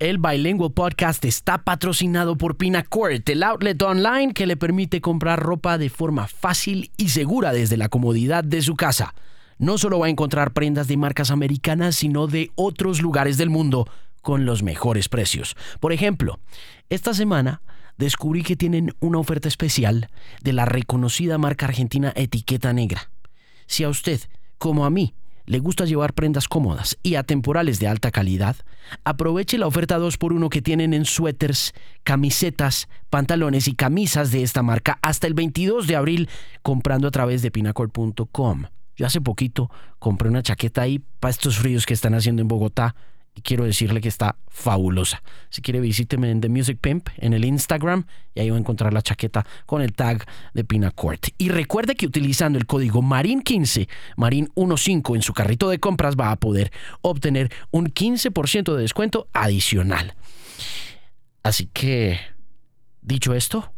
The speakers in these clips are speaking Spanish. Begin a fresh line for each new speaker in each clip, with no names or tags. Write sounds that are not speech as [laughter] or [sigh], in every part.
El Bilingual Podcast está patrocinado por Pinacourt, el outlet online que le permite comprar ropa de forma fácil y segura desde la comodidad de su casa. No solo va a encontrar prendas de marcas americanas, sino de otros lugares del mundo con los mejores precios. Por ejemplo, esta semana descubrí que tienen una oferta especial de la reconocida marca argentina Etiqueta Negra. Si a usted, como a mí, le gusta llevar prendas cómodas y atemporales de alta calidad, aproveche la oferta 2x1 que tienen en suéteres, camisetas, pantalones y camisas de esta marca hasta el 22 de abril comprando a través de pinacol.com. Yo hace poquito compré una chaqueta ahí para estos fríos que están haciendo en Bogotá quiero decirle que está fabulosa. Si quiere visíteme en The Music Pimp en el Instagram y ahí va a encontrar la chaqueta con el tag de Pinacourt. Y recuerde que utilizando el código MARIN15, MARIN15 en su carrito de compras va a poder obtener un 15% de descuento adicional. Así que, dicho esto,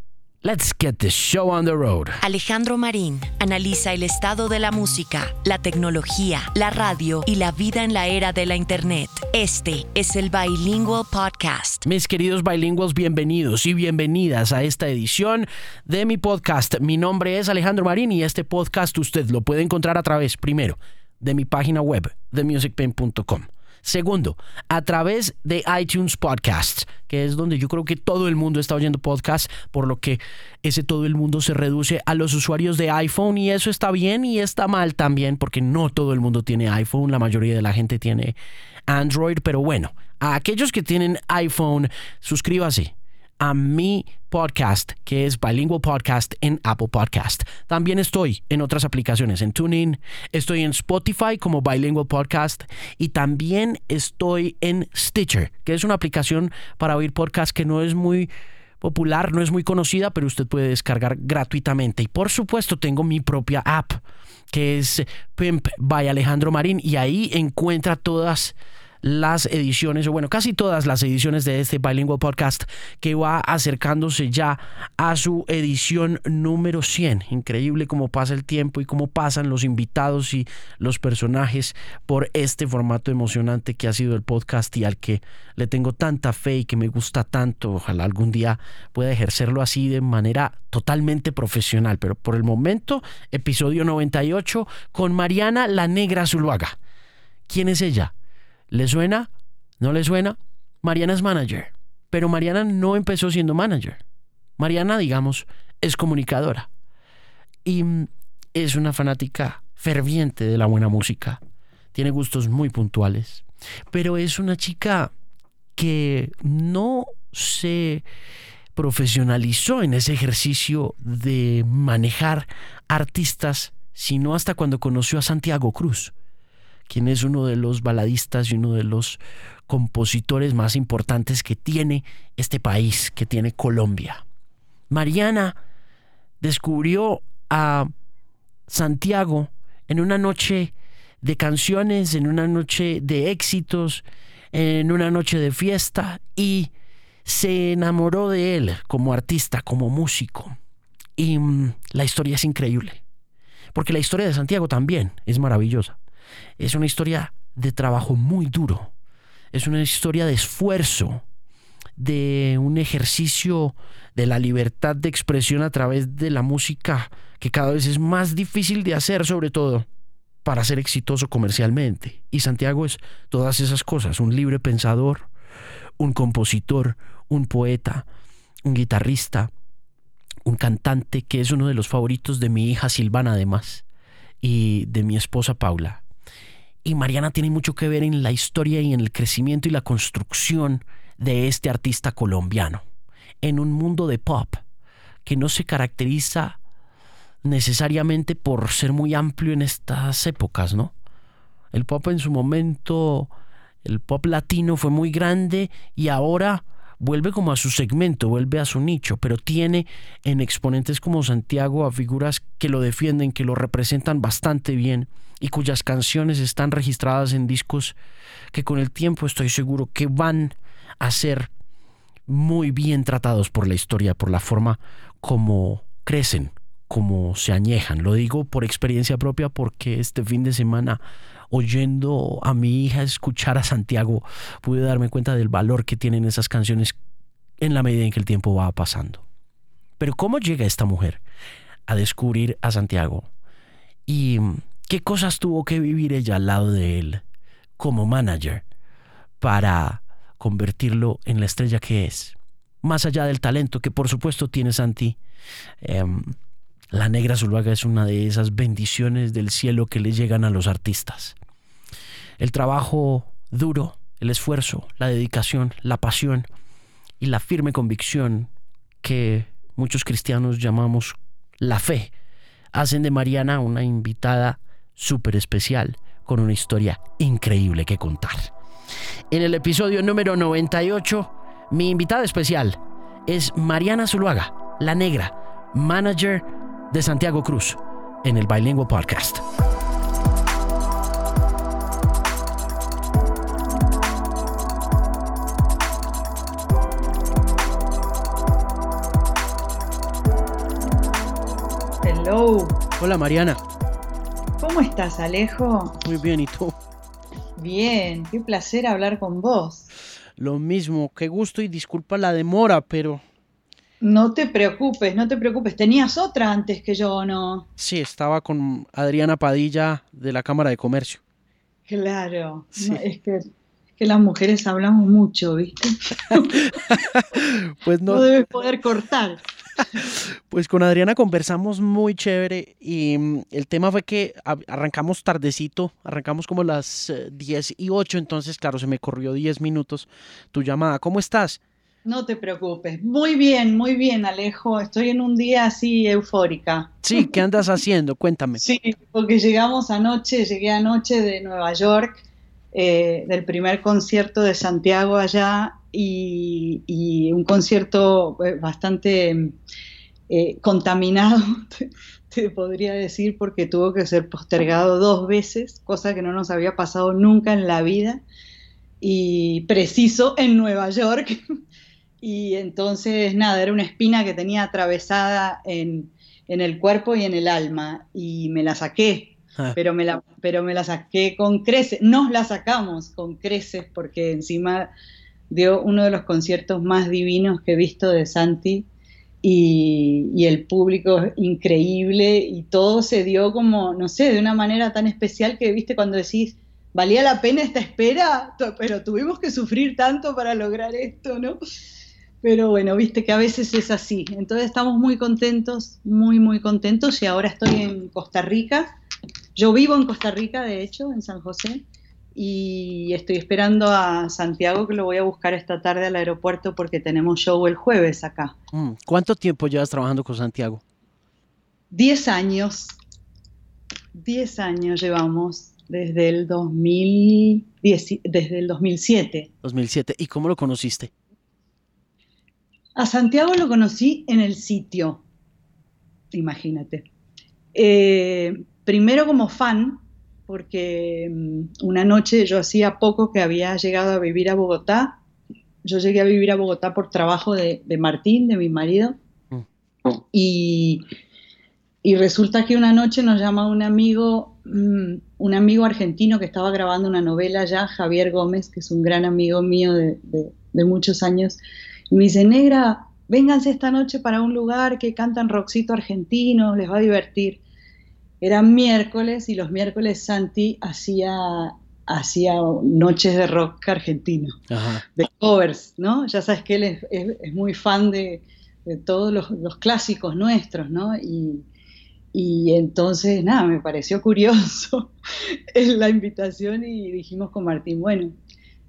Let's get the show on the road.
Alejandro Marín analiza el estado de la música, la tecnología, la radio y la vida en la era de la Internet. Este es el Bilingual Podcast.
Mis queridos bilingües, bienvenidos y bienvenidas a esta edición de mi podcast. Mi nombre es Alejandro Marín y este podcast usted lo puede encontrar a través, primero, de mi página web, themusicpain.com. Segundo, a través de iTunes Podcasts, que es donde yo creo que todo el mundo está oyendo podcasts, por lo que ese todo el mundo se reduce a los usuarios de iPhone y eso está bien y está mal también, porque no todo el mundo tiene iPhone, la mayoría de la gente tiene Android, pero bueno, a aquellos que tienen iPhone, suscríbase a mi podcast, que es Bilingual Podcast en Apple Podcast. También estoy en otras aplicaciones, en TuneIn, estoy en Spotify como Bilingual Podcast y también estoy en Stitcher, que es una aplicación para oír podcast que no es muy popular, no es muy conocida, pero usted puede descargar gratuitamente. Y por supuesto tengo mi propia app, que es Pimp by Alejandro Marín, y ahí encuentra todas las ediciones, o bueno, casi todas las ediciones de este Bilingual Podcast que va acercándose ya a su edición número 100. Increíble cómo pasa el tiempo y cómo pasan los invitados y los personajes por este formato emocionante que ha sido el podcast y al que le tengo tanta fe y que me gusta tanto. Ojalá algún día pueda ejercerlo así de manera totalmente profesional. Pero por el momento, episodio 98 con Mariana la Negra Zuluaga. ¿Quién es ella? ¿Le suena? ¿No le suena? Mariana es manager, pero Mariana no empezó siendo manager. Mariana, digamos, es comunicadora y es una fanática ferviente de la buena música. Tiene gustos muy puntuales, pero es una chica que no se profesionalizó en ese ejercicio de manejar artistas, sino hasta cuando conoció a Santiago Cruz quien es uno de los baladistas y uno de los compositores más importantes que tiene este país, que tiene Colombia. Mariana descubrió a Santiago en una noche de canciones, en una noche de éxitos, en una noche de fiesta y se enamoró de él como artista, como músico. Y mm, la historia es increíble, porque la historia de Santiago también es maravillosa. Es una historia de trabajo muy duro. Es una historia de esfuerzo, de un ejercicio de la libertad de expresión a través de la música que cada vez es más difícil de hacer, sobre todo para ser exitoso comercialmente. Y Santiago es todas esas cosas, un libre pensador, un compositor, un poeta, un guitarrista, un cantante que es uno de los favoritos de mi hija Silvana además y de mi esposa Paula. Y Mariana tiene mucho que ver en la historia y en el crecimiento y la construcción de este artista colombiano, en un mundo de pop que no se caracteriza necesariamente por ser muy amplio en estas épocas, ¿no? El pop en su momento, el pop latino fue muy grande y ahora vuelve como a su segmento, vuelve a su nicho, pero tiene en exponentes como Santiago a figuras que lo defienden, que lo representan bastante bien y cuyas canciones están registradas en discos que con el tiempo estoy seguro que van a ser muy bien tratados por la historia, por la forma como crecen, como se añejan. Lo digo por experiencia propia porque este fin de semana oyendo a mi hija escuchar a Santiago, pude darme cuenta del valor que tienen esas canciones en la medida en que el tiempo va pasando. Pero ¿cómo llega esta mujer a descubrir a Santiago? ¿Y qué cosas tuvo que vivir ella al lado de él como manager para convertirlo en la estrella que es? Más allá del talento que por supuesto tiene Santi, em, la negra Zuluaga es una de esas bendiciones del cielo que le llegan a los artistas. El trabajo duro, el esfuerzo, la dedicación, la pasión y la firme convicción que muchos cristianos llamamos la fe, hacen de Mariana una invitada súper especial con una historia increíble que contar. En el episodio número 98, mi invitada especial es Mariana Zuluaga, la negra, manager de Santiago Cruz en el Bilingual Podcast.
Hello.
Hola Mariana.
¿Cómo estás, Alejo?
Muy bien, ¿y tú?
Bien, qué placer hablar con vos.
Lo mismo, qué gusto y disculpa la demora, pero
no te preocupes, no te preocupes. ¿Tenías otra antes que yo o no?
Sí, estaba con Adriana Padilla de la Cámara de Comercio.
Claro, es, que, las mujeres hablamos mucho, ¿viste? [laughs] pues no. No debes poder cortar.
Pues con Adriana conversamos muy chévere y mm, el tema fue que arrancamos tardecito, arrancamos como las 10 eh, y 8, entonces claro, se me corrió 10 minutos tu llamada. ¿Cómo estás?
No te preocupes. Muy bien, muy bien, Alejo. Estoy en un día así eufórica.
Sí, ¿qué andas haciendo? Cuéntame.
Sí, porque llegamos anoche, llegué anoche de Nueva York, eh, del primer concierto de Santiago allá y, un concierto eh, bastante eh, contaminado, [laughs] te podría decir, porque tuvo que ser postergado dos veces, cosa que no nos había pasado nunca en la vida y preciso en Nueva York. [laughs] Y entonces, nada, era una espina que tenía atravesada en, el cuerpo y en el alma. Y me la saqué, ah. pero, me la, pero me la saqué con creces. Nos la sacamos con creces porque encima dio uno de los conciertos más divinos que he visto de Santi. Y, y, el público increíble y todo se dio como, no sé, de una manera tan especial que, viste, cuando decís, valía la pena esta espera, pero tuvimos que sufrir tanto para lograr esto, ¿no? Pero bueno, viste que a veces es así. Entonces estamos muy contentos, muy, muy contentos y ahora estoy en Costa Rica. Yo vivo en Costa Rica, de hecho, en San José, y estoy esperando a Santiago que lo voy a buscar esta tarde al aeropuerto porque tenemos show el jueves acá.
Mm, ¿Cuánto tiempo llevas trabajando con Santiago?
Diez años. Diez años llevamos desde el 2010, desde el 2007.
2007. ¿Y cómo lo conociste?
A Santiago lo conocí en el sitio, imagínate. Eh, primero como fan, porque mm, una noche yo hacía poco que había llegado a vivir a Bogotá. Yo llegué a vivir a Bogotá por trabajo de, Martín, de mi marido. Mm. Y, y, resulta que una noche nos llama un amigo, mm, un amigo argentino que estaba grabando una novela ya, Javier Gómez, que es un gran amigo mío de, de muchos años y me dice, negra, vénganse esta noche para un lugar que cantan rockcito argentino, les va a divertir. Era miércoles y los miércoles Santi hacía, hacía noches de rock argentino, de covers, ¿no? Ya sabes que él es, muy fan de, todos los, clásicos nuestros, ¿no? Y, y entonces, nada, me pareció curioso [laughs] la invitación y dijimos con Martín, bueno,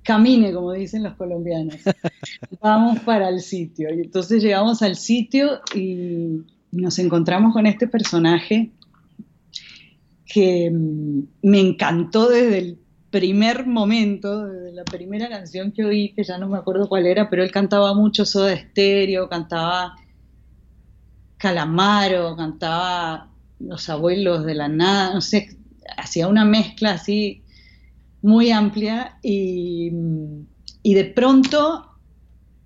camine, como dicen los colombianos. [laughs] Vamos para el sitio. Y entonces llegamos al sitio y nos encontramos con este personaje que mm, me encantó desde el primer momento, desde la primera canción que oí, que ya no me acuerdo cuál era, pero él cantaba mucho Soda Estéreo, cantaba Calamaro, cantaba Los Abuelos de la Nada, no sé, hacía una mezcla así muy amplia y, de pronto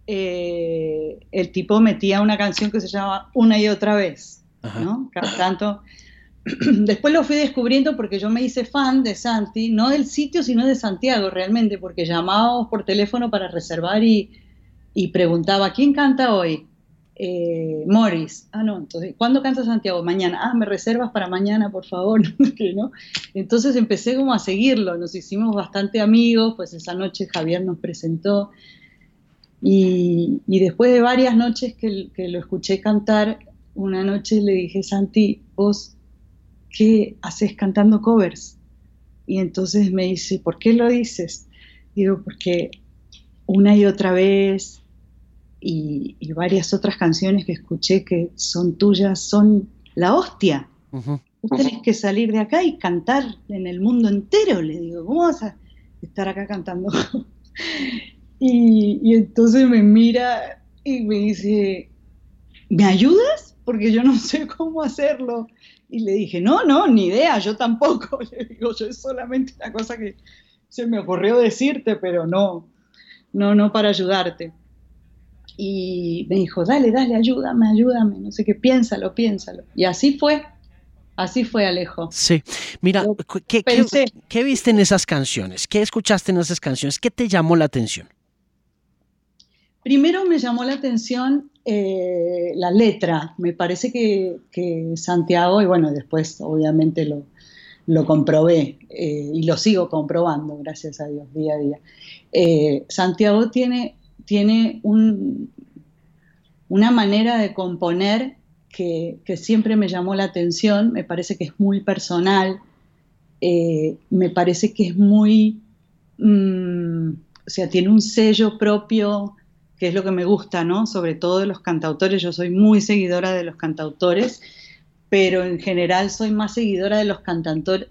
eh, el tipo metía una canción que se llama Una y otra vez, ¿no? Cada tanto [clears throat] después lo fui descubriendo porque yo me hice fan de Santi, no del sitio, sino de Santiago realmente, porque llamábamos por teléfono para reservar y, y preguntaba, ¿quién canta hoy? Eh, Morris. Ah, no, entonces, ¿cuándo canta Santiago? Mañana. Ah, me reservas para mañana, por favor. [laughs] ¿no? Entonces empecé como a seguirlo, nos hicimos bastante amigos, pues esa noche Javier nos presentó. Y, después de varias noches que, que, lo escuché cantar, una noche le dije, Santi, vos, ¿qué haces cantando covers? Y entonces me dice, ¿por qué lo dices? Digo, porque una y otra vez y, varias otras canciones que escuché que son tuyas son la hostia. Uh tenés que salir de acá y cantar en el mundo entero. Le digo, ¿cómo vas a estar acá cantando? [laughs] y, entonces me mira y me dice, ¿me ayudas? Porque yo no sé cómo hacerlo. Y le dije, no, no, ni idea, yo tampoco. [laughs] Le digo, yo es solamente una cosa que se me ocurrió decirte, pero no, no, no para ayudarte y me dijo, dale, dale, ayúdame, ayúdame, no sé qué, piénsalo, piénsalo. Y así fue, así fue Alejo.
Sí, mira, ¿qué, qué, viste en esas canciones? ¿Qué escuchaste en esas canciones? ¿Qué te llamó la atención?
Primero me llamó la atención eh, la letra. Me parece que, Santiago, y bueno, después obviamente lo, comprobé eh, y lo sigo comprobando, gracias a Dios, día a día. Eh, Santiago tiene tiene una manera de componer que, siempre me llamó la atención, me parece que es muy personal, me parece que es muy, mm, o sea, tiene un sello propio, que es lo que me gusta, ¿no? Sobre todo de los cantautores, yo soy muy seguidora de los cantautores, pero en general soy más seguidora de los,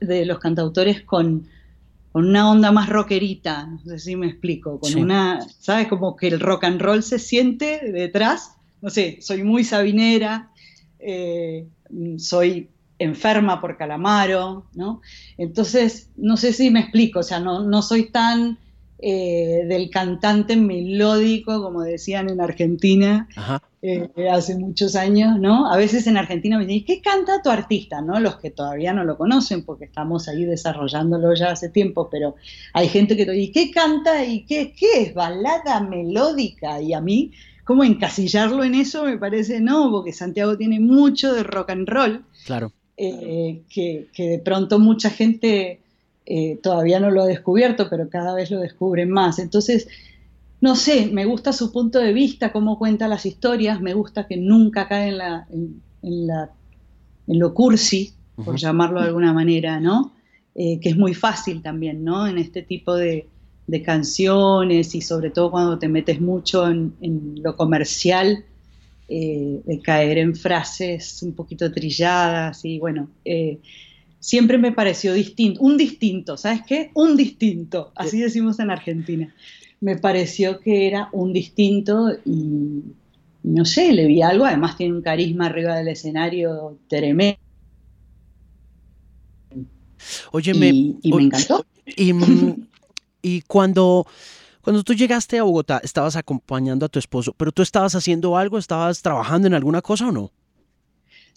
de los cantautores con, con una onda más rockerita, no sé si me explico, con una, ¿sabes? Como que el rock and roll se siente detrás, no sé, soy muy sabinera, eh, soy enferma por Calamaro, ¿no? Entonces, no sé si me explico, o sea, no, no soy tan eh, del cantante melódico, como decían en Argentina eh, hace muchos años, ¿no? A veces en Argentina me dicen, ¿qué canta tu artista? ¿no? Los que todavía no lo conocen, porque estamos ahí desarrollándolo ya hace tiempo, pero hay gente que te dice, ¿qué canta y qué, qué es? ¿Balada melódica? Y a mí, como encasillarlo en eso me parece no, porque Santiago tiene mucho de rock and roll.
Claro.
Eh, que, que de pronto mucha gente eh, todavía no lo he descubierto, pero cada vez lo descubren más. Entonces, no sé, me gusta su punto de vista, cómo cuenta las historias, me gusta que nunca cae en, la, en, la, en lo cursi, por llamarlo de alguna manera, ¿no? Eh, que es muy fácil también, ¿no? En este tipo de, canciones y sobre todo cuando te metes mucho en, lo comercial, eh, de caer en frases un poquito trilladas y bueno, siempre me pareció distinto, un distinto, ¿sabes qué? Un distinto, así decimos en Argentina. Me pareció que era un distinto y no sé, le vi algo, además tiene un carisma arriba del escenario tremendo.
Óyeme,
y, y me encantó.
Y, mm, y cuando, cuando tú llegaste a Bogotá, estabas acompañando a tu esposo, pero tú estabas haciendo algo, estabas trabajando en alguna cosa o no?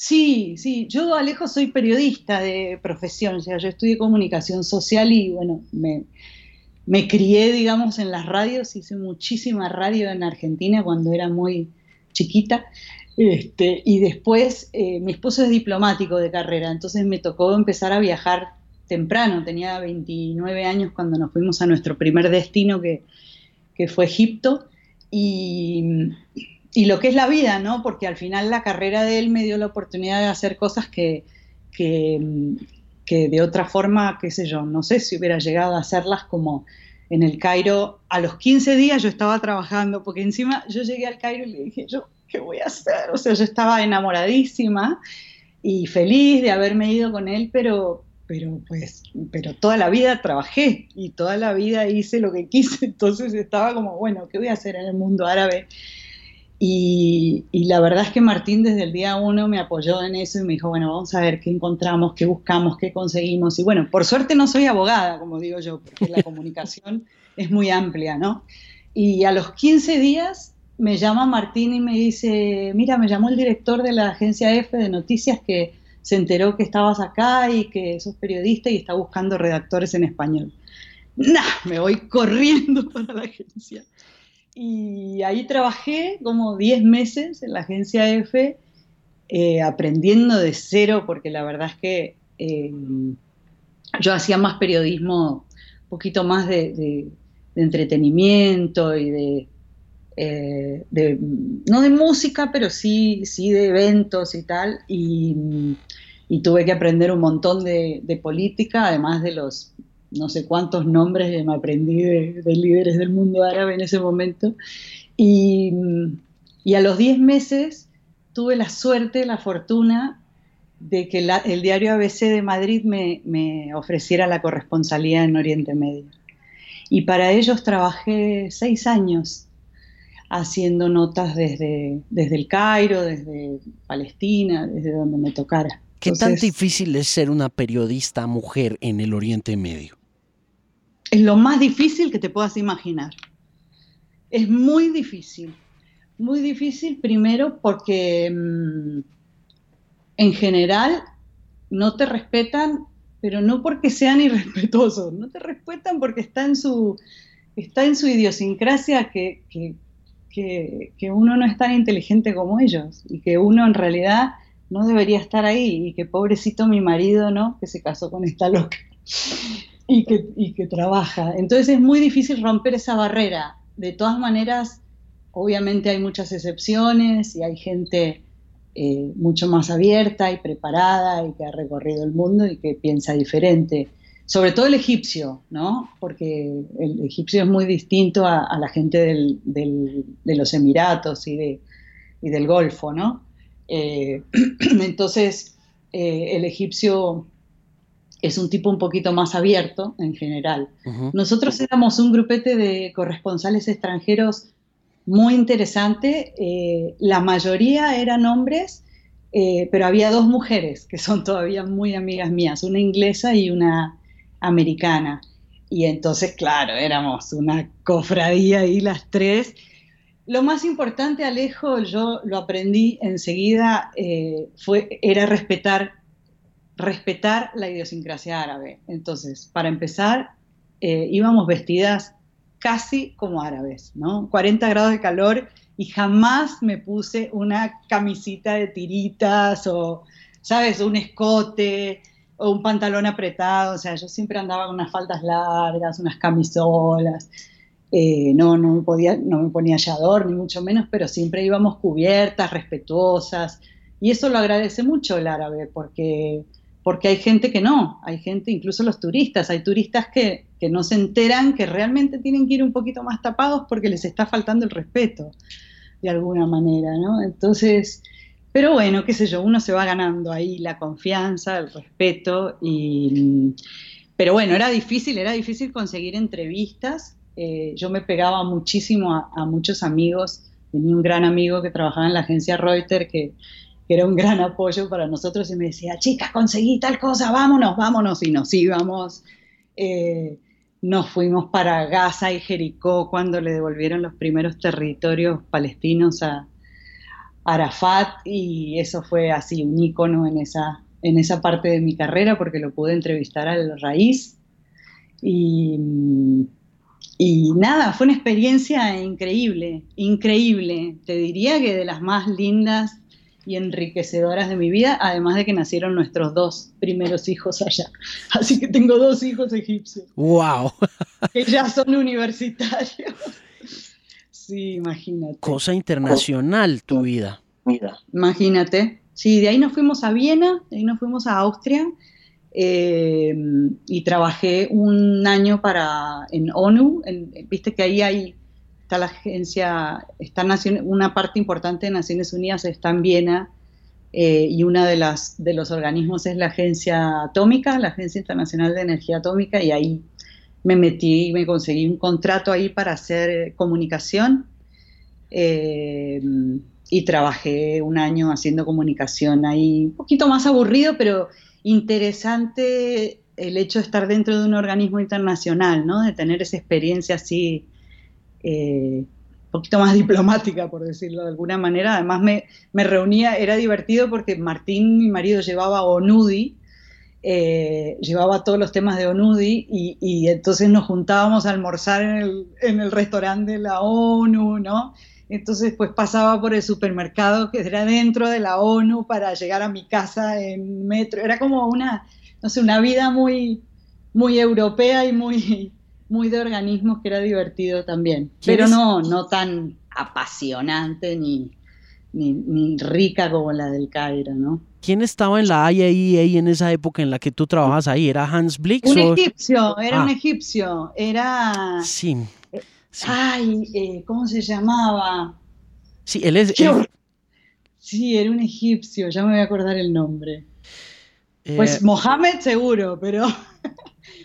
Sí, sí, yo Alejo soy periodista de profesión, o sea, yo estudié comunicación social y bueno, me, crié, digamos, en las radios, hice muchísima radio en Argentina cuando era muy chiquita. Este, y después eh, mi esposo es diplomático de carrera, entonces me tocó empezar a viajar temprano, tenía 29 años cuando nos fuimos a nuestro primer destino que, que fue Egipto. Y, y lo que es la vida, ¿no? Porque al final la carrera de él me dio la oportunidad de hacer cosas que, que, de otra forma, qué sé yo, no sé si hubiera llegado a hacerlas como en el Cairo. A los 15 días yo estaba trabajando, porque encima yo llegué al Cairo y le dije, yo, ¿qué voy a hacer? O sea, yo estaba enamoradísima y feliz de haberme ido con él, pero, pero pues, pero toda la vida trabajé y toda la vida hice lo que quise, [laughs] entonces estaba como, bueno, ¿qué voy a hacer en el mundo árabe? Y, la verdad es que Martín desde el día uno me apoyó en eso y me dijo, bueno, vamos a ver qué encontramos, qué buscamos, qué conseguimos. Y bueno, por suerte no soy abogada, como digo yo, porque la comunicación [laughs] es muy amplia, ¿no? Y a los 15 días me llama Martín y me dice, mira, me llamó el director de la agencia F de noticias que se enteró que estabas acá y que sos periodista y está buscando redactores en español. Nah, me voy [laughs] corriendo para la agencia. Y ahí trabajé como 10 meses en la agencia F, eh, aprendiendo de cero, porque la verdad es que eh, yo hacía más periodismo, un poquito más de, entretenimiento y eh, de, no de música, pero sí, sí de eventos y tal, y, tuve que aprender un montón de, política, además de los no sé cuántos nombres me aprendí de, líderes del mundo árabe en ese momento, y, y a los 10 meses tuve la suerte, la fortuna de que el diario ABC de Madrid me, ofreciera la corresponsalía en Oriente Medio. Y para ellos trabajé seis años haciendo notas desde, desde el Cairo, desde Palestina, desde donde me tocara.
¿Qué tan difícil es ser una periodista mujer en el Oriente Medio?
Es lo más difícil que te puedas imaginar. Es muy difícil. Muy difícil primero porque... Mm, en general no te respetan, pero no porque sean [laughs] irrespetuosos, no te respetan porque está en su, está en su idiosincrasia que, que, uno no es tan inteligente como ellos y que uno en realidad no debería estar ahí y que pobrecito mi marido, ¿no? Que se casó con esta loca y que, y que trabaja. Entonces es muy difícil romper esa barrera. De todas maneras, obviamente hay muchas excepciones y hay gente eh, mucho más abierta y preparada y que ha recorrido el mundo y que piensa diferente. Sobre todo el egipcio, ¿no? Porque el egipcio es muy distinto a, la gente de los Emiratos y, del Golfo, ¿no? Eh, [clears throat] entonces, eh, el egipcio es un tipo un poquito más abierto en general. Nosotros éramos un grupete de corresponsales extranjeros muy interesante. Eh, la mayoría eran hombres, eh, pero había dos mujeres que son todavía muy amigas mías, una inglesa y una americana. Y entonces, claro, éramos una cofradía ahí las tres. Lo más importante, Alejo, yo lo aprendí enseguida, eh, fue, era respetar, respetar la idiosincrasia árabe. Entonces, para empezar, íbamos vestidas casi como árabes, ¿no? 40 grados de calor y jamás me puse una camisita de tiritas o, ¿sabes? Un escote o un pantalón apretado, o sea, yo siempre andaba con unas faldas largas, unas camisolas, eh, no, no, me podía, no me ponía hallador, ni mucho menos, pero siempre íbamos cubiertas, respetuosas, y eso lo agradece mucho el árabe, porque porque hay gente que no, hay gente, incluso los turistas, hay turistas que, no se enteran que realmente tienen que ir un poquito más tapados porque les está faltando el respeto, de alguna manera, ¿no? Entonces, pero bueno, qué sé yo, uno se va ganando ahí la confianza, el respeto, y, pero bueno, era difícil, era difícil conseguir entrevistas, eh, yo me pegaba muchísimo a, a muchos amigos, tenía un gran amigo que trabajaba en la agencia Reuters que que era un gran apoyo para nosotros y me decía, chicas, conseguí tal cosa, vámonos, vámonos, y nos íbamos. Eh, nos fuimos para Gaza y Jericó cuando le devolvieron los primeros territorios palestinos a Arafat y eso fue así un ícono en esa, en esa parte de mi carrera porque lo pude entrevistar al raíz y, y nada, fue una experiencia increíble, increíble, te diría que de las más lindas y enriquecedoras de mi vida, además de que nacieron nuestros dos primeros hijos allá. [laughs] Así que tengo dos hijos egipcios.
¡Wow! [laughs]
Que ya son universitarios. Sí, imagínate.
Cosa internacional tu vida.
Imagínate. Sí, de ahí nos fuimos a Viena, de ahí nos fuimos a Austria eh, y trabajé un año para en ONU. Viste que ahí hay está la agencia, está una parte importante de Naciones Unidas está en Viena eh, y una de, las, de los organismos es la Agencia Atómica, la Agencia Internacional de Energía Atómica, y ahí me metí y me conseguí un contrato ahí para hacer comunicación. Eh, y trabajé un año haciendo comunicación ahí, un poquito más aburrido, pero interesante el hecho de estar dentro de un organismo internacional, ¿no? De tener esa experiencia así eh, poquito más [laughs] diplomática, por decirlo de alguna manera. Además me, me reunía, era divertido porque Martín, mi marido, llevaba Onudi, eh, llevaba todos los temas de Onudi y, y, entonces nos juntábamos a almorzar en el, en el restaurante de la ONU, ¿no? Entonces, pues pasaba por el supermercado que era dentro de la ONU para llegar a mi casa en metro. Era como una, no sé, una vida muy, muy europea y muy, muy de organismos que era divertido también. Pero no, no tan apasionante ni, ni, rica como la del Cairo, ¿no?
¿Quién estaba en la IAEA en esa época en la que tú trabajas ahí? ¿Era Hans Blix?
Un egipcio, era un ah. egipcio, era...
Sí.
Ay, eh, ¿cómo se llamaba?
Sí, él es...
Sí, era un egipcio, ya me voy a acordar el nombre. Pues eh, Mohamed seguro, pero...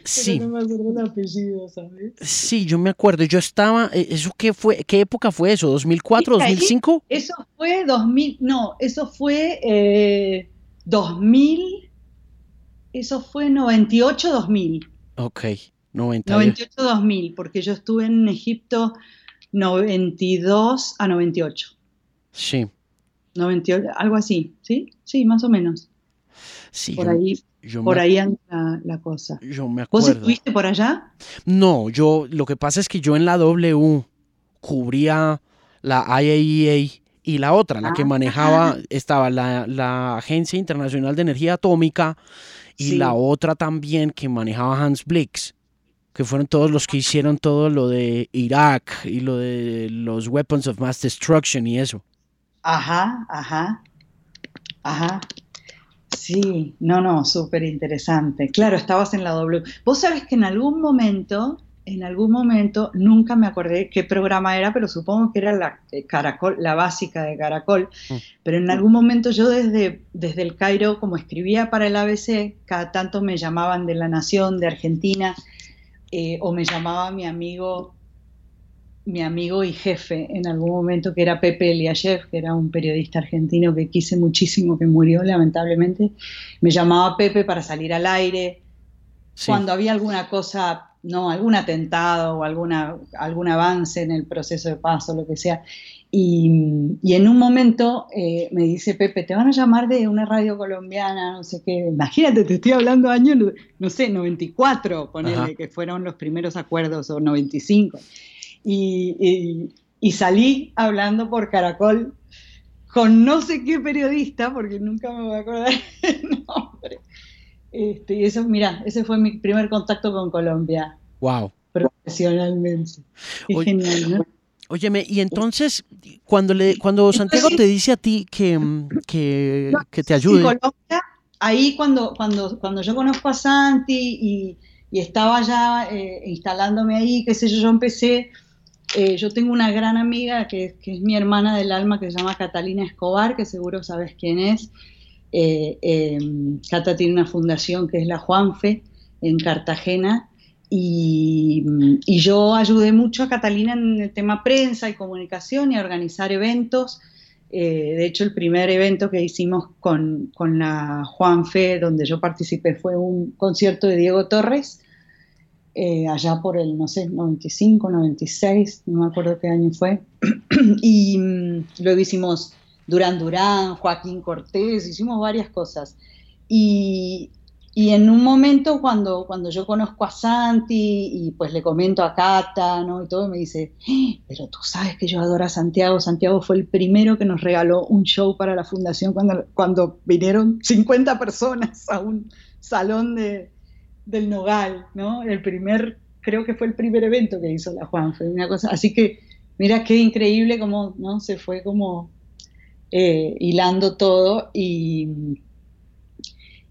Sí.
no me acuerdo el apellido, ¿sabes?
Sí, yo me acuerdo. Yo estaba, eh, ¿eso qué fue? ¿Qué época fue eso? ¿2004, 2005?
Eso fue 2000, no, eso fue 2000, eh, eso fue 98, 2000.
Ok, 98.
98, 2000, porque yo estuve en Egipto 92 a 98.
Sí.
98, algo así, ¿sí? Sí, más o menos.
Sí,
por ahí por ahí anda la, cosa.
Yo me acuerdo.
¿Vos estuviste por allá?
No, yo, lo que pasa es que yo en la W cubría la IAEA y la otra, la que ah. manejaba, estaba la, Agencia Internacional de Energía Atómica y la otra también que manejaba Hans Blix, que fueron todos los que hicieron todo lo de Irak y lo de los Weapons of Mass Destruction y eso.
Ajá, ajá, ajá. Sí, no, no, súper interesante. Claro, estabas en la W. Vos sabés que en algún momento, en algún momento, nunca me acordé qué programa era, pero supongo que era la eh, Caracol, la básica de Caracol. Mm. Pero en algún momento yo desde, desde el Cairo, como escribía para el ABC, cada tanto me llamaban de La Nación, de Argentina, eh, o me llamaba mi amigo mi amigo y jefe en algún momento, que era Pepe Eliashev, que era un periodista argentino que quise muchísimo, que murió lamentablemente, me llamaba Pepe para salir al aire. Cuando había alguna cosa, no, algún atentado o alguna, algún avance en el proceso de paz o lo que sea. Y, y en un momento eh, me dice Pepe, te van a llamar de una radio colombiana, no sé qué. Imagínate, te estoy hablando años, no sé, 94, ponele, que fueron los primeros acuerdos, o 95 y, salí hablando por Caracol con no sé qué periodista, porque nunca me voy a acordar [laughs] el nombre. Este, y eso, mira, ese fue mi primer contacto con Colombia.
Wow.
Profesionalmente. Qué genial, ¿no?
Óyeme, y entonces, cuando, le, cuando Santiago te dice a ti que, que, te ayude.
En Colombia, ahí cuando, cuando, cuando yo conozco a Santi y, y estaba ya eh, instalándome ahí, qué sé yo, yo empecé eh, yo tengo una gran amiga que, es mi hermana del alma que se llama Catalina Escobar, que seguro sabes quién es. Eh, em, Cata tiene una fundación que es la Juanfe en Cartagena y, yo ayudé mucho a Catalina en el tema prensa y comunicación y a organizar eventos. Eh, de hecho, el primer evento que hicimos con, con la Juanfe, donde yo participé, fue un concierto de Diego Torres eh, allá por el, no sé, 95, 96, no me acuerdo qué año fue. [clears throat] y mm, luego hicimos Durán Durán, Joaquín Cortés, hicimos varias cosas. Y, y, en un momento cuando, cuando yo conozco a Santi y pues le comento a Cata, ¿no? Y todo, me dice, ¡Eh! pero tú sabes que yo adoro a Santiago. Santiago fue el primero que nos regaló un show para la fundación cuando, cuando vinieron 50 personas a un salón de, del Nogal, ¿no? El primer, creo que fue el primer evento que hizo la Juan, fue una cosa, así que mira qué increíble cómo, ¿no? Se fue como eh, hilando todo y,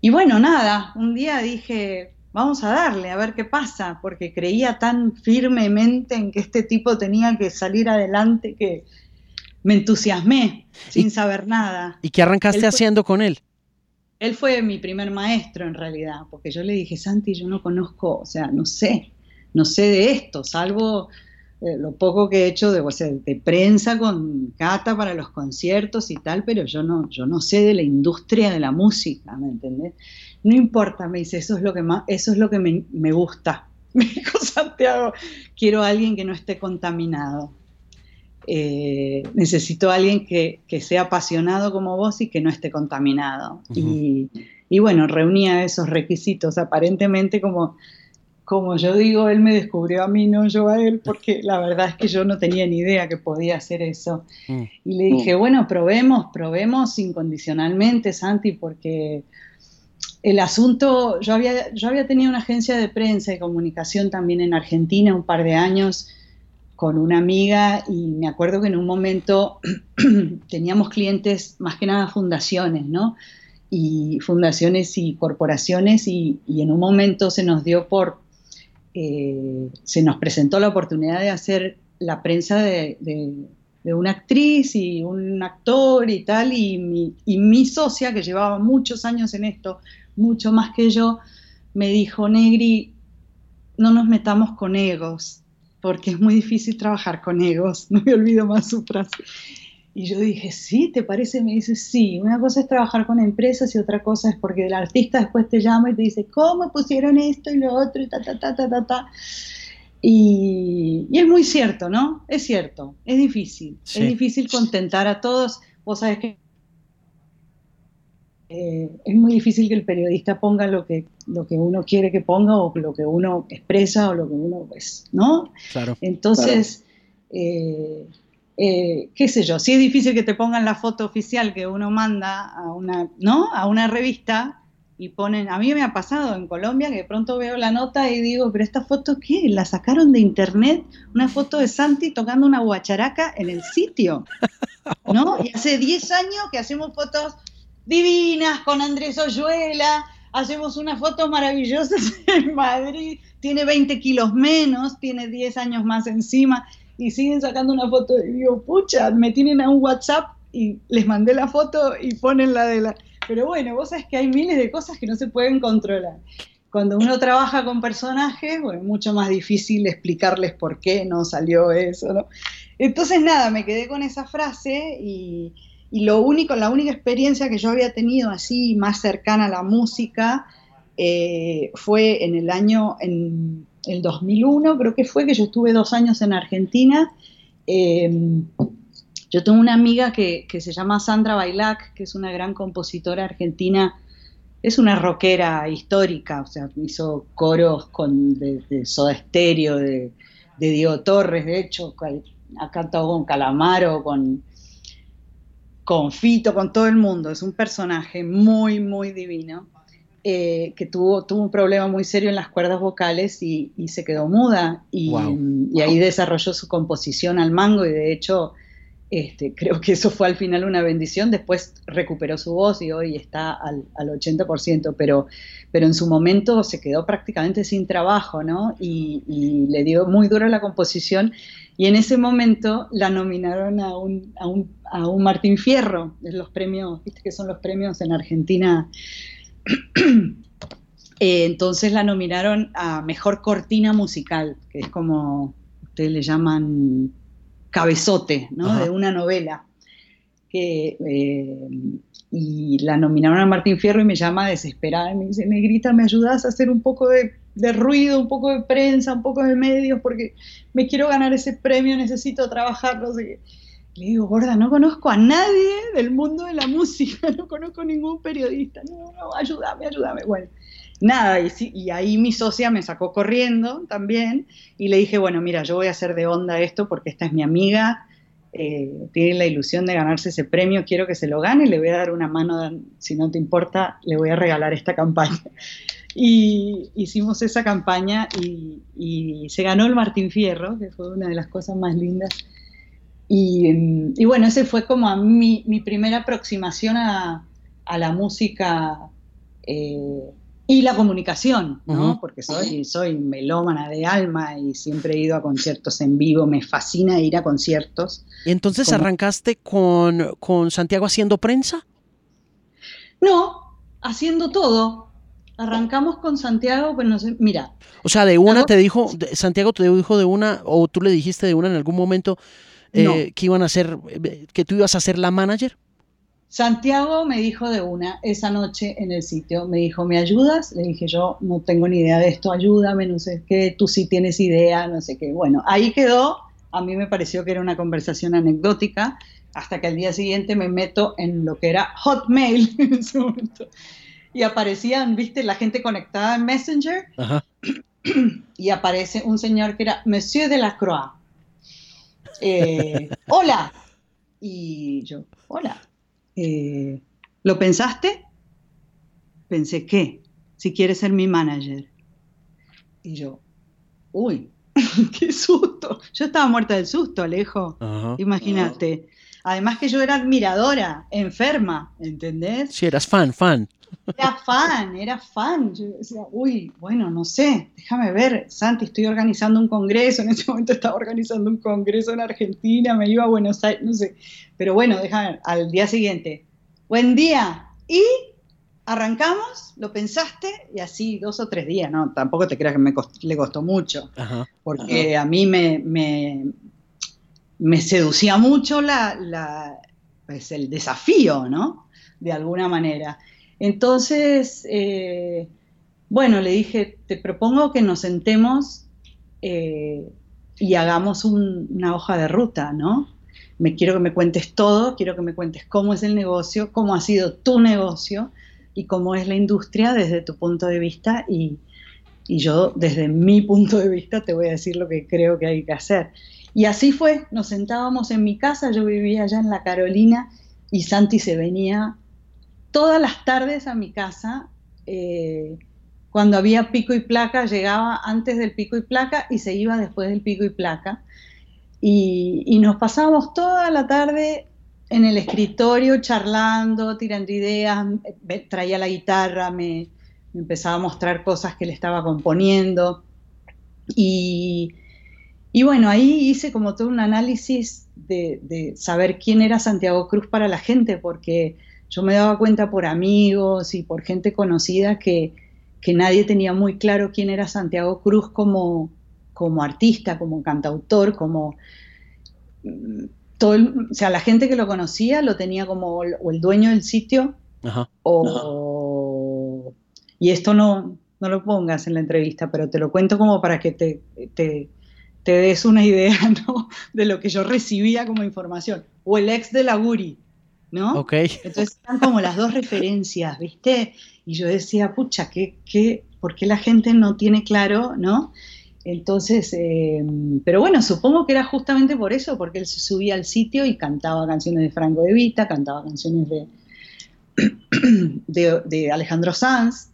y bueno, nada, un día dije, vamos a darle, a ver qué pasa, porque creía tan firmemente en que este tipo tenía que salir adelante que me entusiasmé sin saber nada.
¿Y qué arrancaste haciendo con él?
Él fue mi primer maestro en realidad, porque yo le dije, Santi, yo no conozco, o sea, no sé, no sé de esto, salvo eh, lo poco que he hecho de, de prensa con Cata para los conciertos y tal, pero yo no, yo no sé de la industria de la música, ¿me entendés? No importa, me dice, eso es lo que más, eso es lo que me, me gusta. [laughs] Me dijo Santiago, quiero a alguien que no esté contaminado. Eh, necesito a alguien que, sea apasionado como vos y que no esté contaminado. y, y, bueno, reunía esos requisitos. Aparentemente, como, como yo digo, él me descubrió a mí, no yo a él, porque la verdad es que yo no tenía ni idea que podía hacer eso. Mm. Y le dije, bueno, probemos, probemos incondicionalmente, Santi, porque el asunto, yo había, yo había tenido una agencia de prensa y comunicación también en Argentina un par de años con una amiga y me acuerdo que en un momento [clears throat] teníamos clientes, más que nada fundaciones, ¿no? Y fundaciones y corporaciones y, en un momento se nos dio por, eh, se nos presentó la oportunidad de hacer la prensa de, una actriz y un actor y tal, y mi, y mi socia, que llevaba muchos años en esto, mucho más que yo, me dijo, Negri, no nos metamos con egos, porque es muy difícil trabajar con egos, [laughs] no me olvido más su frase. Y yo dije, sí, ¿te parece? Me dice, sí, una cosa es trabajar con empresas y otra cosa es porque el artista después te llama y te dice, ¿cómo pusieron esto y lo otro y ta, ta, ta, ta, ta, ta? Y, y es muy cierto, ¿no? Es cierto, es difícil. Es difícil contentar a todos. Vos sabés que eh, es muy difícil que el periodista ponga lo que, lo que uno quiere que ponga o lo que uno expresa o lo que uno, pues, ¿no?
Claro.
Entonces, eh, eh, qué sé yo, si es difícil que te pongan la foto oficial que uno manda a una, ¿no? A una revista y ponen, a mí me ha pasado en Colombia que de pronto veo la nota y digo, pero esta foto qué, la sacaron de internet, una foto de Santi tocando una guacharaca en el sitio, ¿no? Y hace 10 años que hacemos fotos divinas con Andrés Oyuela, hacemos unas fotos maravillosas [laughs] en Madrid, tiene 20 kilos menos, tiene 10 años más encima y siguen sacando una foto y digo, pucha, me tienen a un WhatsApp y les mandé la foto y ponen la de la... Pero bueno, vos sabés que hay miles de cosas que no se pueden controlar. Cuando uno trabaja con personajes, es mucho más difícil explicarles por qué no salió eso, ¿no? Entonces, nada, me quedé con esa frase y, y lo único, la única experiencia que yo había tenido así más cercana a la música eh, fue en el año, en el 2001, creo que fue que yo estuve dos años en Argentina. Em, yo tengo una amiga que, se llama Sandra Bailac, que es una gran compositora argentina, es una rockera histórica, o sea, hizo coros con, de, Soda Stereo, de, de Diego Torres, de hecho, ha cantado con Calamaro, con con Fito, con todo el mundo. Es un personaje muy, muy divino. Eh, que tuvo, tuvo un problema muy serio en las cuerdas vocales y, se quedó muda y, ahí desarrolló su composición al mango y de hecho este, [laughs] creo que eso fue al final una bendición, después recuperó su voz y hoy está al, al 80%, pero, pero en su momento se quedó prácticamente sin trabajo, ¿no? Y, le dio muy duro la composición y en ese momento la nominaron a un, a un, a un Martín Fierro, de los premios, viste que son los premios en Argentina. [clears throat] Eh, entonces la nominaron a Mejor Cortina Musical, que es como ustedes le llaman cabezote, ¿no? De una novela. Que, eh, y la nominaron a Martín Fierro y me llama desesperada y me dice, Negrita, ¿me ayudas a hacer un poco de de ruido, un poco de prensa, un poco de medios, porque me quiero ganar ese premio, necesito trabajar, no sé Le digo, gorda, no conozco a nadie del mundo de la música, [laughs] no conozco ningún periodista, no, no, ayúdame, ayúdame. Bueno, nada, y, ahí mi socia me sacó corriendo también y le dije, bueno, mira, yo voy a hacer de onda esto porque esta es mi amiga, eh, tiene la ilusión de ganarse ese premio, quiero que se lo gane, le voy a dar una mano, si no te importa, le voy a regalar esta campaña. [laughs] Y hicimos esa campaña y, se ganó el Martín Fierro, que fue una de las cosas más lindas. Y, bueno, ese fue como mi, primera aproximación a, la música eh, y la comunicación, ¿no? Porque soy, soy melómana de alma y siempre he ido a conciertos en vivo, me fascina ir a conciertos.
¿Y entonces arrancaste con, con Santiago haciendo prensa?
No, haciendo todo. Arrancamos con Santiago, pues no sé, mira.
O sea, de una te dijo, Santiago te dijo de una, o tú le dijiste de una en algún momento eh, que iban a ser, que tú ibas a ser la manager.
Santiago me dijo de una esa noche en el sitio, me dijo, ¿me ayudas? Le dije, yo no tengo ni idea de esto, ayúdame, no sé qué, tú sí tienes idea, no sé qué. Bueno, ahí quedó a mí me pareció que era una conversación anecdótica, hasta que al día siguiente me meto en lo que era Hotmail [laughs] en ese momento. Y aparecían, viste, la gente conectada en Messenger. Y aparece un señor que era Monsieur de la Croix. Eh, hola. Y yo, hola. Eh, ¿Lo pensaste? Pensé, ¿qué? Si quieres ser mi manager. Y yo, uy, [laughs] qué susto. Yo estaba muerta del susto, Alejo. Imagínate. Además que yo era admiradora, enferma, ¿entendés?
Sí, eras fan, fan.
Era fan, era fan. Yo decía, uy, bueno, no sé, déjame ver, Santi, estoy organizando un congreso. En ese momento estaba organizando un congreso en Argentina, me iba a Buenos Aires, no sé. Pero bueno, déjame ver, al día siguiente, buen día. Y arrancamos, lo pensaste, y así dos o tres días, ¿no? Tampoco te creas que me le costó mucho, porque a mí me, me, seducía mucho la, pues el desafío, ¿no? De alguna manera. Entonces, eh, bueno, le dije, te propongo que nos sentemos eh, y hagamos una hoja de ruta, ¿no? Me quiero que me cuentes todo, quiero que me cuentes cómo es el negocio, cómo ha sido tu negocio, y cómo es la industria desde tu punto de vista y, yo desde mi punto de vista te voy a decir lo que creo que hay que hacer. Y así fue, nos sentábamos en mi casa, yo vivía allá en la Carolina y Santi se venía todas las tardes a mi casa. Eh, cuando había pico y placa, llegaba antes del pico y placa y se iba después del pico y placa. Y, nos pasábamos toda la tarde en el escritorio charlando, tirando ideas, traía la guitarra, me, empezaba a mostrar cosas que le estaba componiendo. Y, bueno, ahí hice como todo un análisis de, saber quién era Santiago Cruz para la gente, porque yo me daba cuenta por amigos y por gente conocida que, nadie tenía muy claro quién era Santiago Cruz como, como artista, como cantautor, como o sea, la gente que lo conocía lo tenía como o el dueño del sitio o... Y esto no, no lo pongas en la entrevista, pero te lo cuento como para que te, te, des una idea [laughs] ¿no? de lo que yo recibía como información. O el ex de la Guri, ¿no?
Ok.
Entonces están como las dos referencias, ¿viste? Y yo decía, pucha, ¿qué, qué, ¿por qué la gente no tiene claro, ¿no? Entonces, eh, pero bueno, supongo que era justamente por eso, porque él se subía al sitio y cantaba canciones de Franco de Vita, cantaba canciones de, [clears throat] de, Alejandro Sanz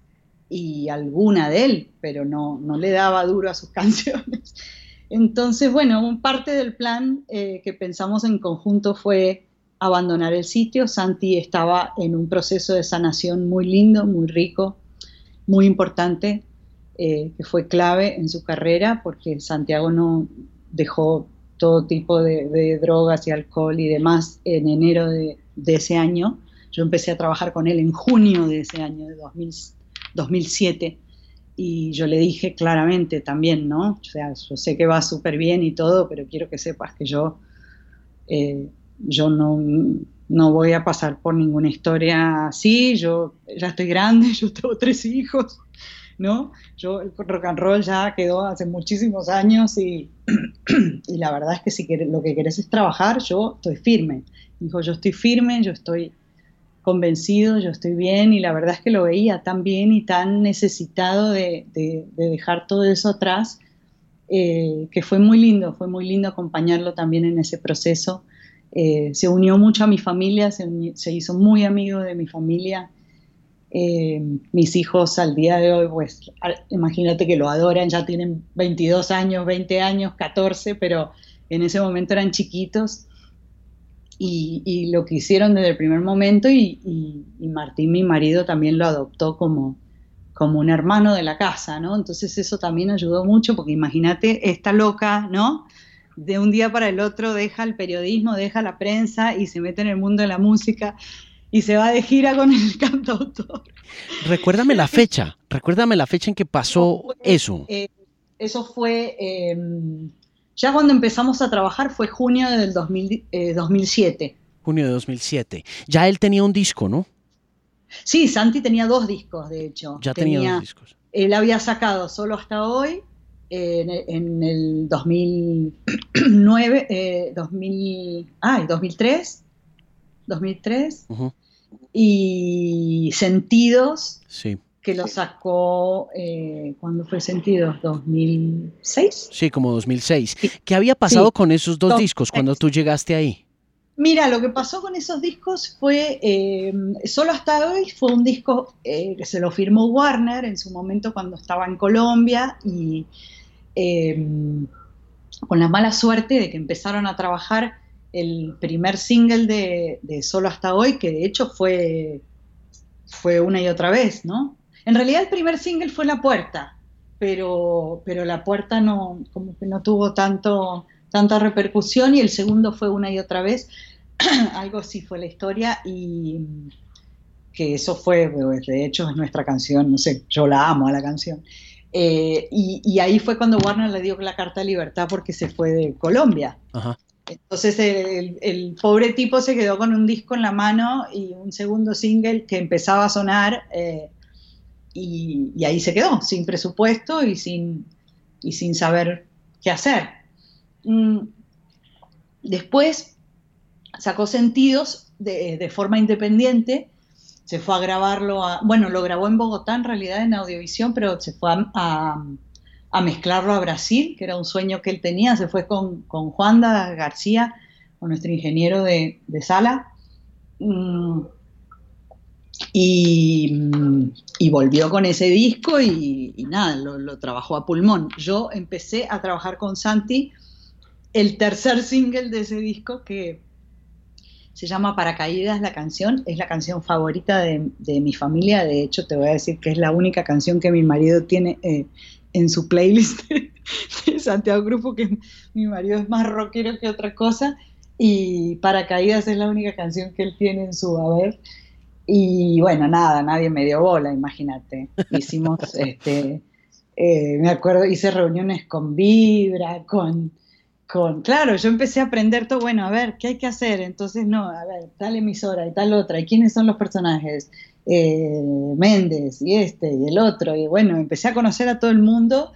y alguna de él, pero no, no, le daba duro a sus [laughs] canciones. Entonces, bueno, parte del plan eh, que pensamos en conjunto fue abandonar el sitio. Santi estaba en un proceso de sanación muy lindo, muy rico, muy importante eh, que fue clave en su carrera porque Santiago no dejó todo tipo de, drogas y alcohol y demás en enero de, ese año. Yo empecé a trabajar con él en junio de ese año, de 2007, y yo le dije claramente también, ¿no? O sea, yo sé que va súper bien y todo, pero quiero que sepas que yo, eh, yo no, no voy a pasar por ninguna historia así, yo ya estoy grande, [laughs] yo tengo tres hijos, ¿no? Yo el rock and roll ya quedó hace muchísimos años y, [clears throat] y la verdad es que si lo que querés es trabajar, yo estoy firme. Dijo, yo estoy firme, yo estoy convencido, yo estoy bien y la verdad es que lo veía tan bien y tan necesitado de, dejar todo eso atrás, eh, que fue muy lindo, fue muy lindo acompañarlo también en ese proceso. Eh, se unió mucho a mi familia, se, hizo muy amigo de mi familia eh, mis hijos al día de hoy, pues imagínate que lo adoran, ya tienen 22 años, 20 años, 14, pero en ese momento eran chiquitos y, lo que hicieron desde el primer momento y, Martín, mi marido, también lo adoptó como, como un hermano de la casa, ¿no? Entonces eso también ayudó mucho porque imagínate esta loca, ¿no? De un día para el otro deja el periodismo, deja la prensa y se mete en el mundo de la música y se va de gira con el [laughs] cantautor.
Recuérdame la fecha, recuérdame la fecha en que pasó eso.
Eh, eso fue, em, ya cuando empezamos a trabajar fue junio del 2007. Eh,
junio de 2007. Ya él tenía un disco, ¿no?
Sí, Santi tenía dos discos, de hecho.
Ya tenía, dos discos.
Él había sacado solo hasta hoy en, el 2009, 2000, ay, 2003, 2003, y Sentidos, que lo sacó, eh, ¿cuándo fue Sentidos? ¿2006?
Sí, como 2006. ¿Qué había pasado con esos dos discos cuando tú llegaste ahí?
Mira, lo que pasó con esos discos fue, eh, solo hasta hoy fue un disco eh, que se lo firmó Warner en su momento cuando estaba en Colombia y con la mala suerte de que empezaron a trabajar el primer single de, Solo hasta hoy, que de hecho fue, fue una y otra vez, ¿no? En realidad el primer single fue La Puerta, pero, pero La Puerta no, como que no tuvo tanto, tanta repercusión y el segundo fue una y otra vez. [clears throat] Algo así fue la historia y que eso fue, de hecho es nuestra canción, no sé, yo la amo a la canción. Eh, y, ahí fue cuando Warner le dio la carta de libertad porque se fue de Colombia. Entonces el, pobre tipo se quedó con un disco en la mano y un segundo single que empezaba a sonar eh, y, ahí se quedó, sin presupuesto y sin, y sin saber qué hacer. Mm, después sacó sentidos de forma independiente se fue a grabarlo, bueno, lo grabó en Bogotá en realidad en audiovisión, pero se fue a, mezclarlo a Brasil, que era un sueño que él tenía, se fue con, con Juanda García, con nuestro ingeniero de, sala, mm, y, volvió con ese disco y, nada, lo, trabajó a pulmón. Yo empecé a trabajar con Santi el tercer [laughs] single de ese disco que se llama Paracaídas la canción, es la canción favorita de, mi familia, de hecho te voy a decir que es la única canción que mi marido tiene eh, en su playlist [laughs] de Santiago Grupo, que mi marido es más rockero que otra cosa, y Paracaídas es la única canción que él tiene en su haber. Y bueno, nada, nadie me dio bola, imagínate. Hicimos, [laughs] este, eh, me acuerdo, hice reuniones con Vibra, con claro, yo empecé a aprender todo, bueno, a ver, ¿qué hay que hacer? Entonces, no, a ver, tal emisora y tal otra, ¿y quiénes son los personajes? Eh, Méndez y este y el otro, y bueno, empecé a conocer a todo el mundo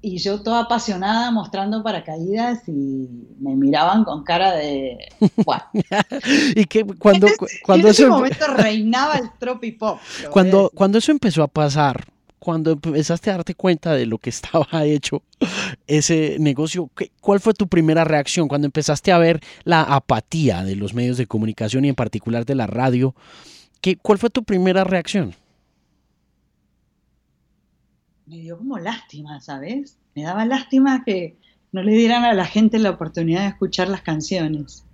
y yo toda apasionada mostrando paracaídas y me miraban con cara de... [laughs]
y que cuando, cuando
en ese momento reinaba el tropipop.
Cuando, cuando eso empezó a pasar, cuando empezaste a darte cuenta de lo que [laughs] estaba hecho ese negocio, ¿cuál fue tu primera reacción cuando empezaste a ver la apatía de los medios de comunicación y en particular de la radio? ¿Qué, ¿Cuál fue tu primera reacción?
Me dio como lástima, ¿sabes? Me daba lástima que no le dieran a la gente la oportunidad de escuchar las canciones.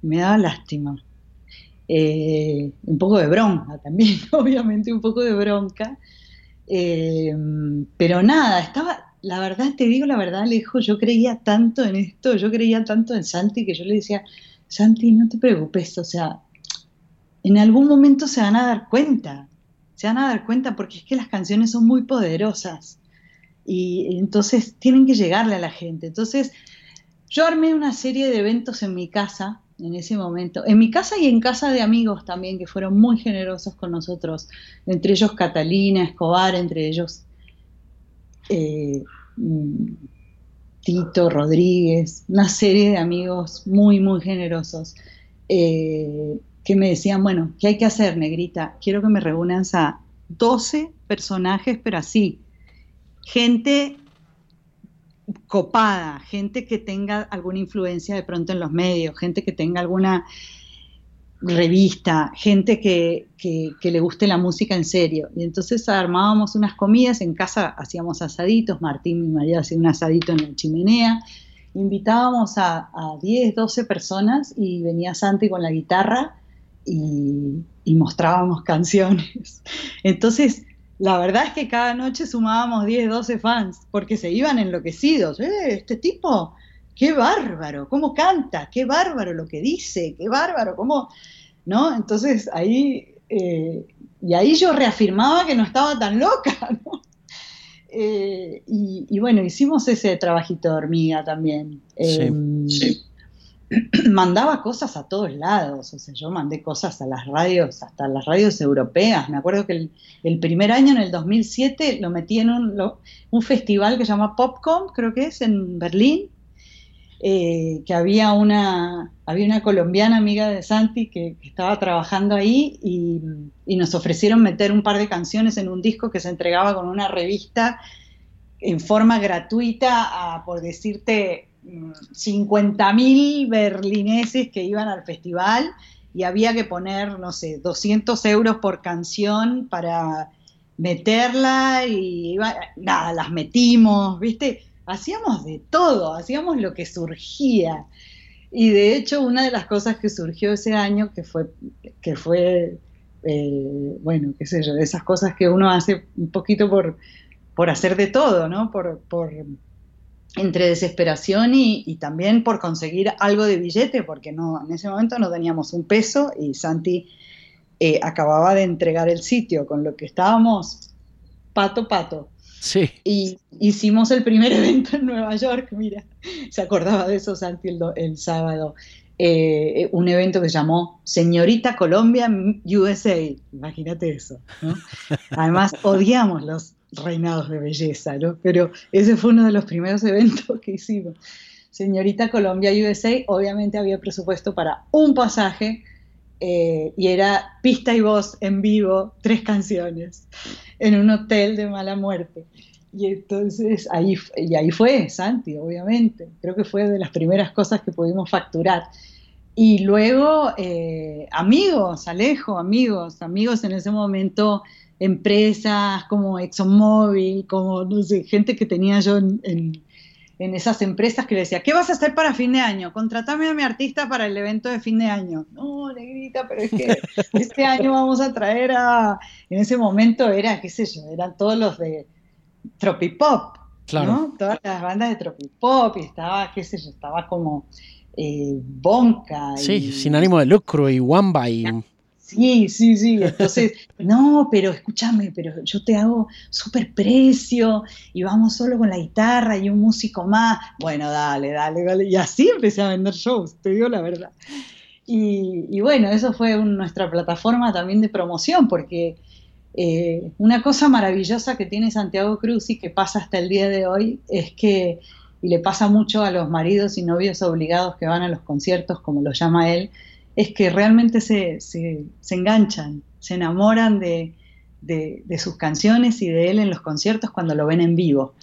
Me daba lástima. Eh, un poco de bronca también, [laughs] obviamente un poco de bronca, eh, pero nada, estaba, la verdad, te digo la verdad, Alejo, yo creía tanto en esto, yo creía tanto en Santi que yo le decía, Santi, no te preocupes, o sea, en algún momento se van a dar cuenta, se van a dar cuenta porque es que las canciones son muy poderosas y entonces tienen que llegarle a la gente. Entonces, yo armé una serie de eventos en mi casa en ese momento. En mi casa y en casa de amigos también, que fueron muy generosos con nosotros, entre ellos Catalina, Escobar, entre ellos eh, Tito, Rodríguez, una serie de amigos muy, muy generosos, eh, que me decían, bueno, ¿qué hay que hacer, negrita? Quiero que me reúnas a 12 personajes, pero así, gente copada, gente que tenga alguna influencia de pronto en los medios, gente que tenga alguna revista, gente que, le guste la música en serio. Y entonces armábamos unas comidas, en casa hacíamos asaditos, Martín, mi marido, hacía un asadito en la chimenea, invitábamos a, 10, 12 personas y venía Santi con la guitarra y, y mostrábamos canciones. [laughs] Entonces, la verdad es que cada noche sumábamos 10, 12 fans, porque se iban enloquecidos. Eh, este tipo, qué bárbaro, cómo canta, qué bárbaro lo que dice, qué bárbaro, cómo, ¿no? Entonces ahí, eh, y ahí yo reafirmaba que no estaba tan loca, [laughs] ¿no? Eh, y, bueno, hicimos ese trabajito de hormiga también. sí. [clears throat] mandaba cosas a todos lados, o sea, yo mandé cosas a las radios, hasta las radios europeas. Me acuerdo que el, primer año, en el 2007, lo metí en un, festival que se llama Popcom, creo que es, en Berlín, eh, que había una, había una colombiana amiga de Santi que, estaba trabajando ahí y, nos ofrecieron meter un par de canciones en un disco que se entregaba con una revista en forma gratuita por decirte, 50.000 berlineses que iban al festival y había que poner, no sé, 200 euros por canción para meterla y nada, las metimos, ¿viste? Hacíamos de todo, hacíamos lo que surgía. Y de hecho, una de las cosas que surgió ese año, que fue, que fue eh, bueno, qué sé yo, esas cosas que uno hace un poquito por, por hacer de todo, ¿no? Por, por entre desesperación y, también por conseguir algo de billete, porque no, en ese momento no teníamos un peso y Santi eh, acababa de entregar el sitio, con lo que estábamos pato pato.
Sí.
Y hicimos el primer [laughs] evento en Nueva York, mira, se acordaba de eso Santi el, sábado. Eh, un evento que se llamó Señorita Colombia USA, imagínate eso. [laughs] Además, odiamos los, reinados de belleza, ¿no? Pero ese fue uno de los primeros [laughs] eventos que hicimos. Señorita Colombia USA, obviamente había presupuesto para un pasaje eh, y era pista y voz en vivo, tres canciones, en un hotel de mala muerte. Y entonces ahí, y ahí fue Santi, obviamente. Creo que fue de las primeras cosas que pudimos facturar. Y luego, eh, amigos, Alejo, amigos, amigos en ese momento empresas como ExxonMobil, como, no sé, gente que tenía yo en, esas empresas que le decía, ¿qué vas a hacer para fin de año? Contratame a mi artista para el evento de fin de año. No, negrita, pero es que [laughs] este año vamos a traer a... En ese momento era, qué sé yo, eran todos los de Tropipop, claro. ¿no? Todas las bandas de Tropipop y estaba, qué sé yo, estaba como eh, Bonca.
Sí, sin ánimo de lucro y Wamba y...
Sí, sí, sí. Entonces, [laughs] no, pero escúchame, pero yo te hago súper precio y vamos solo con la guitarra y un músico más. Bueno, dale, dale, dale. Y así empecé a vender shows, te digo la verdad. Y, bueno, eso fue nuestra plataforma también de promoción, porque eh, una cosa maravillosa que tiene Santiago Cruz y que pasa hasta el día de hoy es que, y le pasa mucho a los maridos y novios obligados que van a los conciertos, como lo llama él, es que realmente se, enganchan, se enamoran de, sus canciones y de él en los conciertos cuando lo ven en vivo.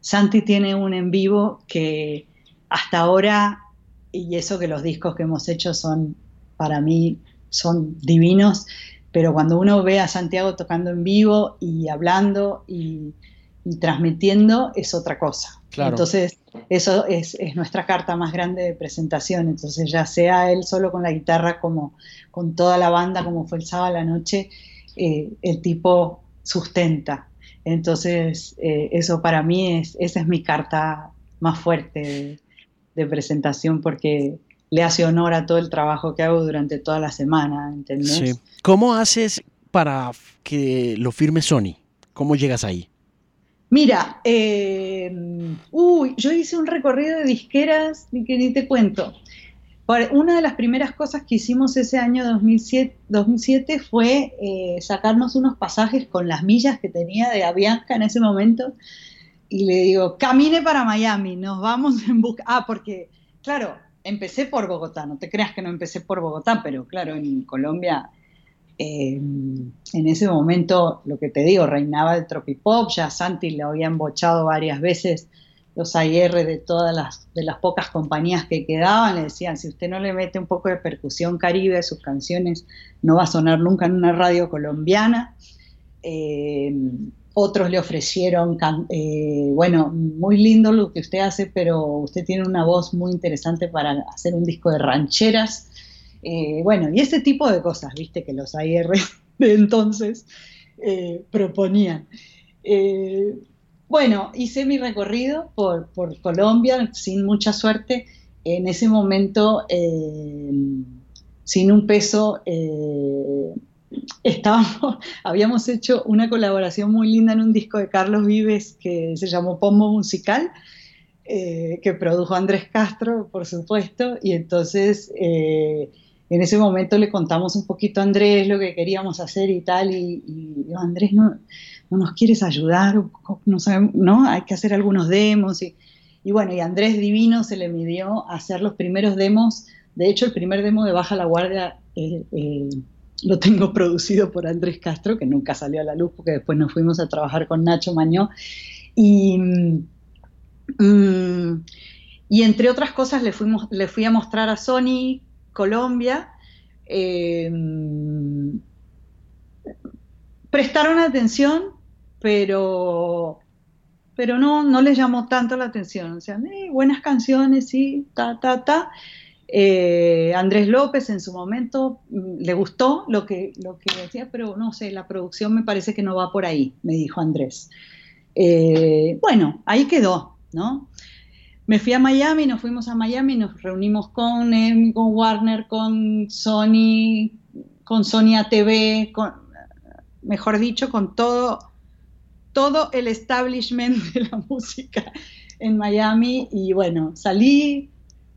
Santi tiene un en vivo que hasta ahora, y eso que los discos que hemos hecho son, para mí, son divinos, pero cuando uno ve a Santiago tocando en vivo y hablando y transmitiendo, es otra cosa. Entonces, eso es, nuestra carta más grande de presentación. Entonces, ya sea él solo con la guitarra como con toda la banda, como fue el sábado a la noche, eh, el tipo sustenta. Entonces, eh, eso para mí es, esa es mi carta más fuerte de, presentación porque le hace honor a todo el trabajo que hago durante toda la semana, ¿entendés?
¿Cómo haces para que lo firme Sony? ¿Cómo llegas ahí?
Mira, eh, uy, yo hice un recorrido de disqueras que ni te cuento. Una de las primeras cosas que hicimos ese año 2007, fue eh, sacarnos unos pasajes con las millas que tenía de Avianca en ese momento y le digo, camine para Miami, nos vamos en busca. Ah, porque, claro, empecé por Bogotá, no te creas que no empecé por Bogotá, pero claro, en Colombia eh, en ese momento, lo que te digo, reinaba el tropipop, ya Santi le había embochado varias veces los AIR de todas las, de las pocas compañías que quedaban, le decían, si usted no le mete un poco de percusión caribe a sus canciones, no va a sonar nunca en una radio colombiana. Eh, otros le ofrecieron, eh, bueno, muy lindo lo que usted hace, pero usted tiene una voz muy interesante para hacer un disco de rancheras. Eh, bueno, y ese tipo de cosas, viste, que los AR [laughs] de entonces eh, proponían. Eh, bueno, hice mi recorrido por, Colombia sin mucha suerte. En ese momento, sin un peso, [laughs] estábamos, habíamos hecho una colaboración muy linda en un disco de Carlos Vives que se llamó Pombo Musical que produjo Andrés Castro, por supuesto, y entonces en ese momento le contamos un poquito a Andrés lo que queríamos hacer y tal, y, Andrés, no, no, nos quieres ayudar, no, sabemos, ¿no? Hay que hacer algunos demos, y, y bueno, y Andrés Divino se le midió a hacer los primeros demos, de hecho el primer demo de Baja la Guardia lo tengo [laughs] producido por Andrés Castro, que nunca salió a la luz porque después nos fuimos a trabajar con Nacho Mañó. Y, mm, y entre otras cosas le, fuimos, le fui a mostrar a Sony Colombia. Eh, prestaron atención, pero, pero no, no les llamó tanto la atención. O sea, eh, buenas canciones, sí, ta, ta, ta. Eh, Andrés López en su momento mm, le gustó lo que, lo que decía, pero no sé, la producción me parece que no va por ahí, me dijo Andrés. Bueno, ahí quedó, ¿no? Me fui a Miami, nos fuimos a Miami, nos reunimos con, con Warner, con Sony, con Sony ATV, con, mejor dicho, con todo, todo el establishment [laughs] de la música en Miami y bueno, salí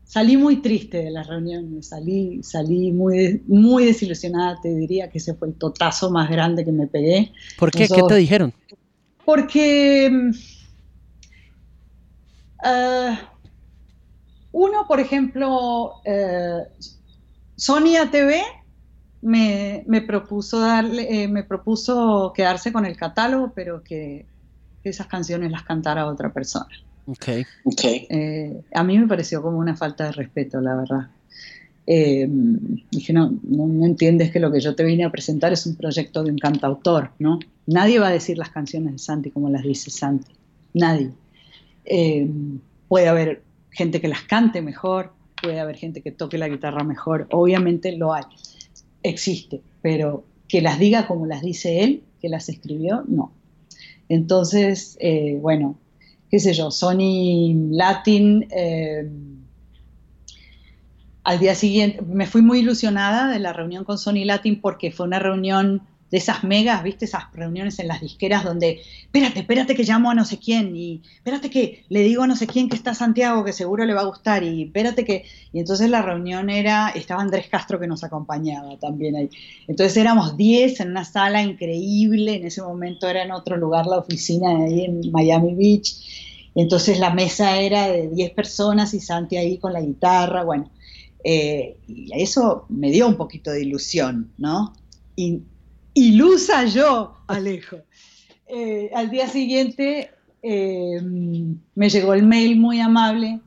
salí muy triste de las reuniones, salí, salí muy, muy desilusionada, te diría que ese fue el totazo más grande que me pegué.
¿Por qué? ¿Qué te dijeron?
Porque uh, uno, por ejemplo, uh, Sonia TV me, me, propuso darle, eh, me propuso quedarse con el catálogo, pero que esas canciones las cantara otra persona.
Okay.
okay. Eh, a mí me pareció como una falta de respeto, la verdad. Eh, dije, no, no, entiendes que lo que yo te vine a presentar es un proyecto de un cantautor, ¿no? Nadie va a decir las canciones de Santi como las dice Santi. Nadie. Eh, puede haber gente que las cante mejor, puede haber gente que toque la guitarra mejor, obviamente lo hay, existe, pero que las diga como las dice él, que las escribió, no. Entonces, bueno, qué sé yo, Sony Latin. Eh, al día siguiente, me fui muy ilusionada de la reunión con Sony Latin porque fue una reunión de esas megas, viste, esas reuniones en las disqueras donde, espérate, espérate que llamo a no sé quién, y espérate que le digo a no sé quién que está Santiago, que seguro le va a gustar, y espérate que, y entonces la reunión era, estaba Andrés Castro que nos acompañaba también ahí. Entonces éramos 10 en una sala increíble, en ese momento era en otro lugar la oficina ahí en Miami Beach, entonces la mesa era de 10 personas y Santi ahí con la guitarra, bueno, eh, y eso me dio un poquito de ilusión, ¿no? Ilusa yo, Alejo. Eh, al día siguiente eh, me llegó el mail muy amable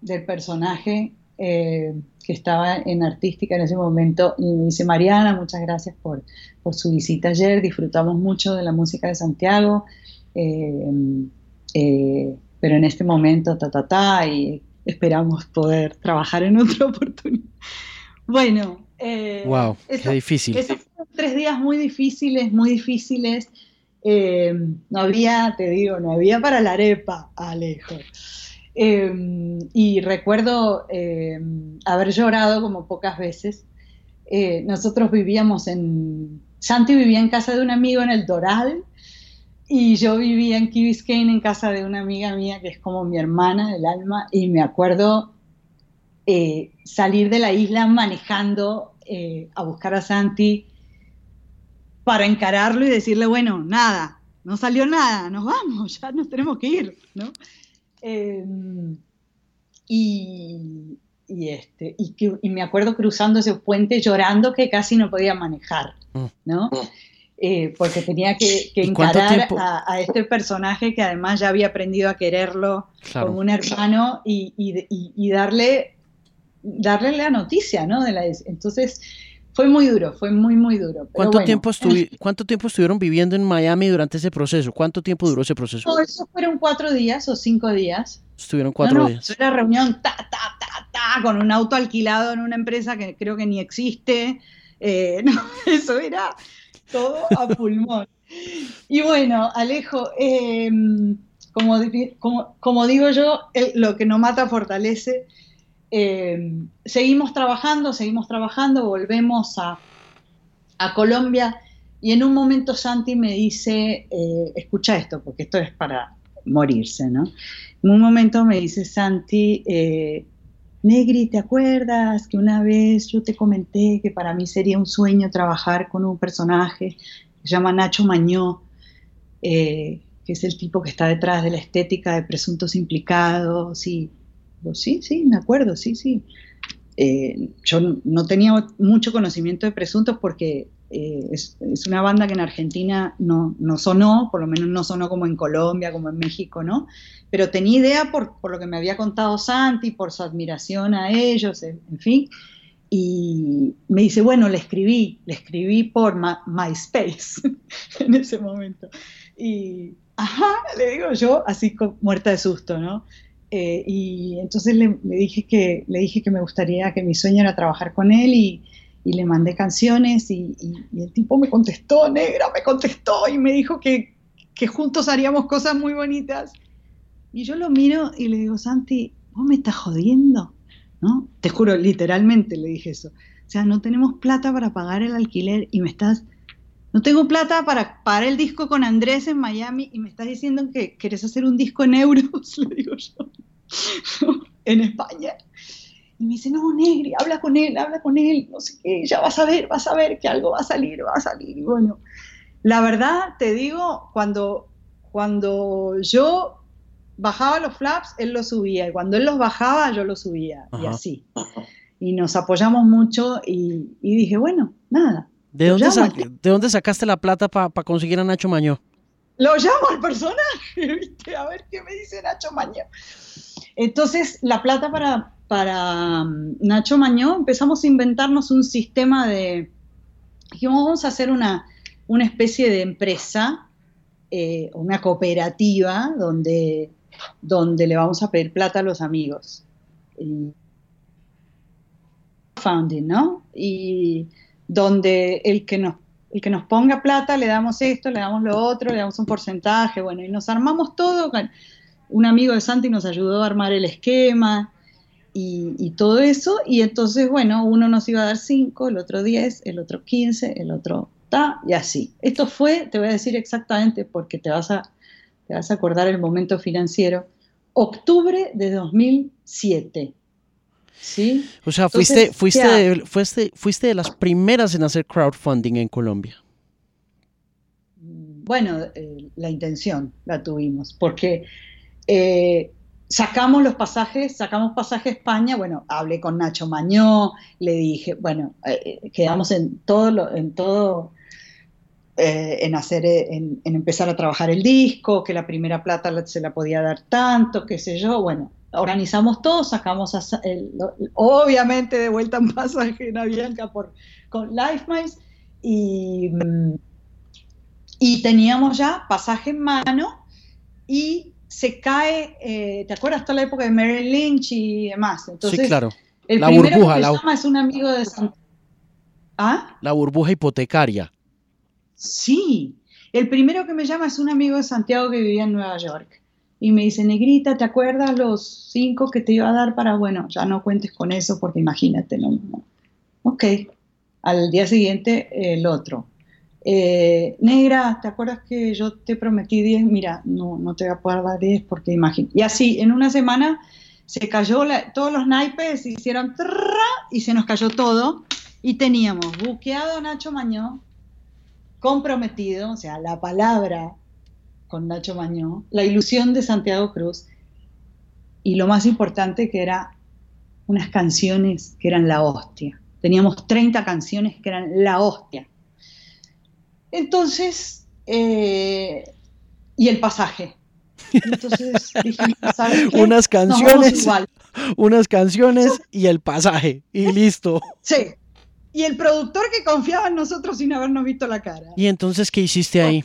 del personaje que estaba en artística en ese momento y me dice, Mariana, muchas gracias por, por su visita ayer, disfrutamos mucho de la música de Santiago. Eh, pero en este momento, ta, ta, ta, y esperamos poder trabajar en otra [laughs] oportunidad. Bueno,
eh, wow, qué difícil.
Tres días muy difíciles, muy difíciles. Eh, no había, te digo, no había para la arepa, Alejo. y recuerdo haber llorado como pocas veces. nosotros vivíamos en, Santi vivía en casa de un amigo en el Doral, y yo vivía en Key Biscayne en casa de una amiga mía que es como mi hermana del alma y me acuerdo eh, salir de la isla manejando eh, a buscar a Santi para encararlo y decirle, bueno, nada, no salió nada, nos vamos, ya nos tenemos que ir, ¿no? Em, y, y, este, y, y, me acuerdo cruzando ese puente llorando que casi no podía manejar, mm. ¿no? Mm. Eh, porque tenía que, encarar a, este personaje que además ya había aprendido a quererlo como un hermano y, darle, darle la noticia, ¿no? De la, entonces fue muy duro, fue muy, muy duro.
¿Cuánto, tiempo [laughs] ¿Cuánto tiempo estuvieron viviendo en Miami durante ese proceso? ¿Cuánto tiempo duró ese proceso?
No, eso fueron cuatro días o cinco días.
Estuvieron cuatro no, días.
Era reunión, ta, ta, ta, ta, con un auto alquilado en una empresa que creo que ni existe. Eh, [laughs] no, eso era todo a pulmón. Y bueno, Alejo, como, como, digo yo, lo que no mata fortalece. Em, seguimos trabajando, seguimos trabajando, volvemos a, Colombia y en un momento Santi me dice, eh, escucha esto, porque esto es para, morirse, ¿no? En un momento me dice Santi, eh, Negri, ¿te acuerdas que una vez yo te comenté que para mí sería un sueño trabajar con un personaje que se llama Nacho Mañó, eh, que es el tipo que está detrás de la estética de presuntos implicados? Y, sí, sí, me acuerdo, sí, sí. Eh, yo no tenía mucho conocimiento de presuntos porque eh, es, una banda que en Argentina no, no, sonó, por lo menos no sonó como en Colombia, como en México, ¿no? Pero tenía idea por, por lo que me había contado Santi, por su admiración a ellos, en, fin. Y me dice, bueno, le escribí, le escribí por MySpace [laughs] en ese momento. Y, ajá, le digo yo, así muerta de susto, ¿no? Eh, y entonces le, dije que, le dije que me gustaría, que mi sueño era trabajar con él y, le mandé canciones y, el tipo me contestó, negra, me contestó y me dijo que, que, juntos haríamos cosas muy bonitas. Y yo lo miro y le digo, Santi, vos me estás jodiendo, ¿no? Te juro, literalmente le dije eso. O sea, no tenemos plata para pagar el alquiler y me estás... No tengo plata para pagar el disco con Andrés en Miami y me estás diciendo que querés hacer un disco en euros, [laughs] le digo yo. [laughs] en España. Y me dice, no, Negri, habla con él, habla con él, no sé qué, ya vas a ver, vas a ver que algo va a salir, va a salir. Y bueno, la verdad, te digo, cuando, cuando yo bajaba los flaps, él los subía, y cuando él los bajaba, yo los subía, y así. Y nos apoyamos mucho y, dije, bueno, nada.
¿De dónde, ¿De dónde sacaste la plata para conseguir a Nacho Mañó?
Lo llamo al personaje, [laughs] ¿viste? A ver qué me dice Nacho Mañó. Entonces, la plata para, para um, Nacho Mañó, empezamos a inventarnos un sistema de, dijimos, vamos a hacer una, una especie de empresa, eh, una cooperativa, donde, donde le vamos a pedir plata a los amigos. founding, ¿no? Y donde el que nos el que nos ponga plata le damos esto, le damos lo otro, le damos un porcentaje, bueno, y nos armamos todo un amigo de Santi nos ayudó a armar el esquema y, todo eso. Y entonces, bueno, uno nos iba a dar 5, el otro 10, el otro 15, el otro ta, y así. Esto fue, te voy a decir exactamente porque te vas a, te vas a acordar el momento financiero, octubre de 2007. ¿Sí?
O sea, fuiste, fuiste, de, fuiste, fuiste de las primeras en hacer crowdfunding en Colombia.
Bueno, eh, la intención la tuvimos, porque eh, sacamos los pasajes, sacamos pasaje a España, bueno, hablé con Nacho Mañó, le dije, bueno, eh, quedamos en todo, en todo, eh, en hacer, en, empezar a trabajar el disco, que la primera plata se la podía dar tanto, qué sé yo, bueno, organizamos todo, sacamos obviamente de vuelta un pasaje en Avianca por, con LifeMiles y, mm, y teníamos ya pasaje en mano y se cae, eh, ¿te acuerdas toda la época de Mary Lynch y demás?
Entonces, sí, claro.
El la burbuja, que la... llama es un amigo de
¿Ah? La burbuja hipotecaria.
Sí, el primero que me llama es un amigo de Santiago que vivía en Nueva York. Y me dice, negrita, ¿te acuerdas los cinco que te iba a dar para, bueno, ya no cuentes con eso porque imagínate, no. Ok, al día siguiente el otro. Eh, negra, ¿te acuerdas que yo te prometí 10? Mira, no, no te voy a poder dar 10 porque imagino. Y así, en una semana se cayó, todos los naipes se hicieron y se nos cayó todo. Y teníamos buqueado a Nacho Mañó, comprometido, o sea, la palabra con Nacho Mañó, la ilusión de Santiago Cruz y lo más importante que era unas canciones que eran la hostia. Teníamos 30 canciones que eran la hostia entonces, eh, y el pasaje. Entonces
¿sabes Unas canciones, unas canciones y el pasaje, y listo.
Sí. Y el productor que confiaba en nosotros sin habernos visto la cara.
¿Y entonces qué hiciste ahí?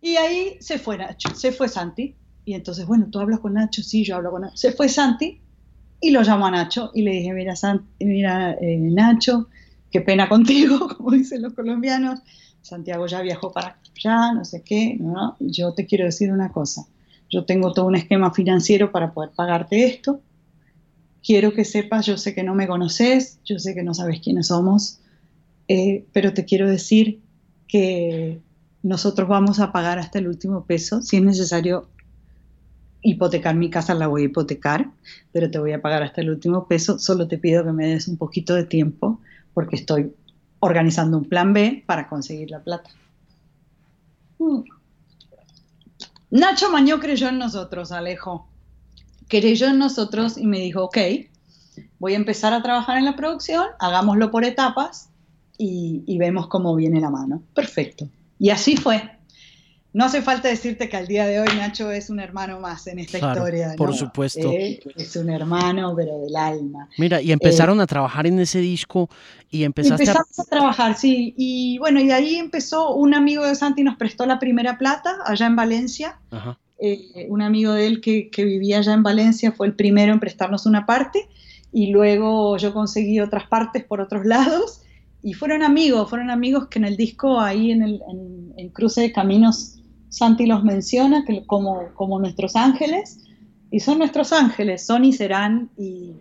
Y ahí se fue Nacho, se fue Santi. Y entonces, bueno, tú hablas con Nacho, sí, yo hablo con Nacho. Se fue Santi y lo llamó a Nacho y le dije, mira, mira eh, Nacho, qué pena contigo, [laughs] como dicen los colombianos. Santiago ya viajó para allá, no sé qué, ¿no? Yo te quiero decir una cosa, yo tengo todo un esquema financiero para poder pagarte esto, quiero que sepas, yo sé que no me conoces, yo sé que no sabes quiénes somos, eh, pero te quiero decir que nosotros vamos a pagar hasta el último peso, si es necesario hipotecar mi casa, la voy a hipotecar, pero te voy a pagar hasta el último peso, solo te pido que me des un poquito de tiempo porque estoy organizando un plan B para conseguir la plata. Mm. Nacho Mañó creyó en nosotros, Alejo. Creyó en nosotros y me dijo, ok, voy a empezar a trabajar en la producción, hagámoslo por etapas y, y vemos cómo viene la mano. Perfecto. Y así fue. No hace falta decirte que al día de hoy Nacho es un hermano más en esta historia.
Por supuesto.
Eh, es un hermano, pero del alma.
Mira, y empezaron eh, a trabajar en ese disco y empezaste
Empezamos a... trabajar, sí. Y bueno, y ahí empezó, un amigo de Santi nos prestó la primera plata allá en Valencia. Eh, un amigo de él que, que vivía allá en Valencia fue el primero en prestarnos una parte y luego yo conseguí otras partes por otros lados y fueron amigos, fueron amigos que en el disco ahí en el en Cruce de Caminos Santi los menciona que como, como nuestros ángeles, y son nuestros ángeles, son y serán, y,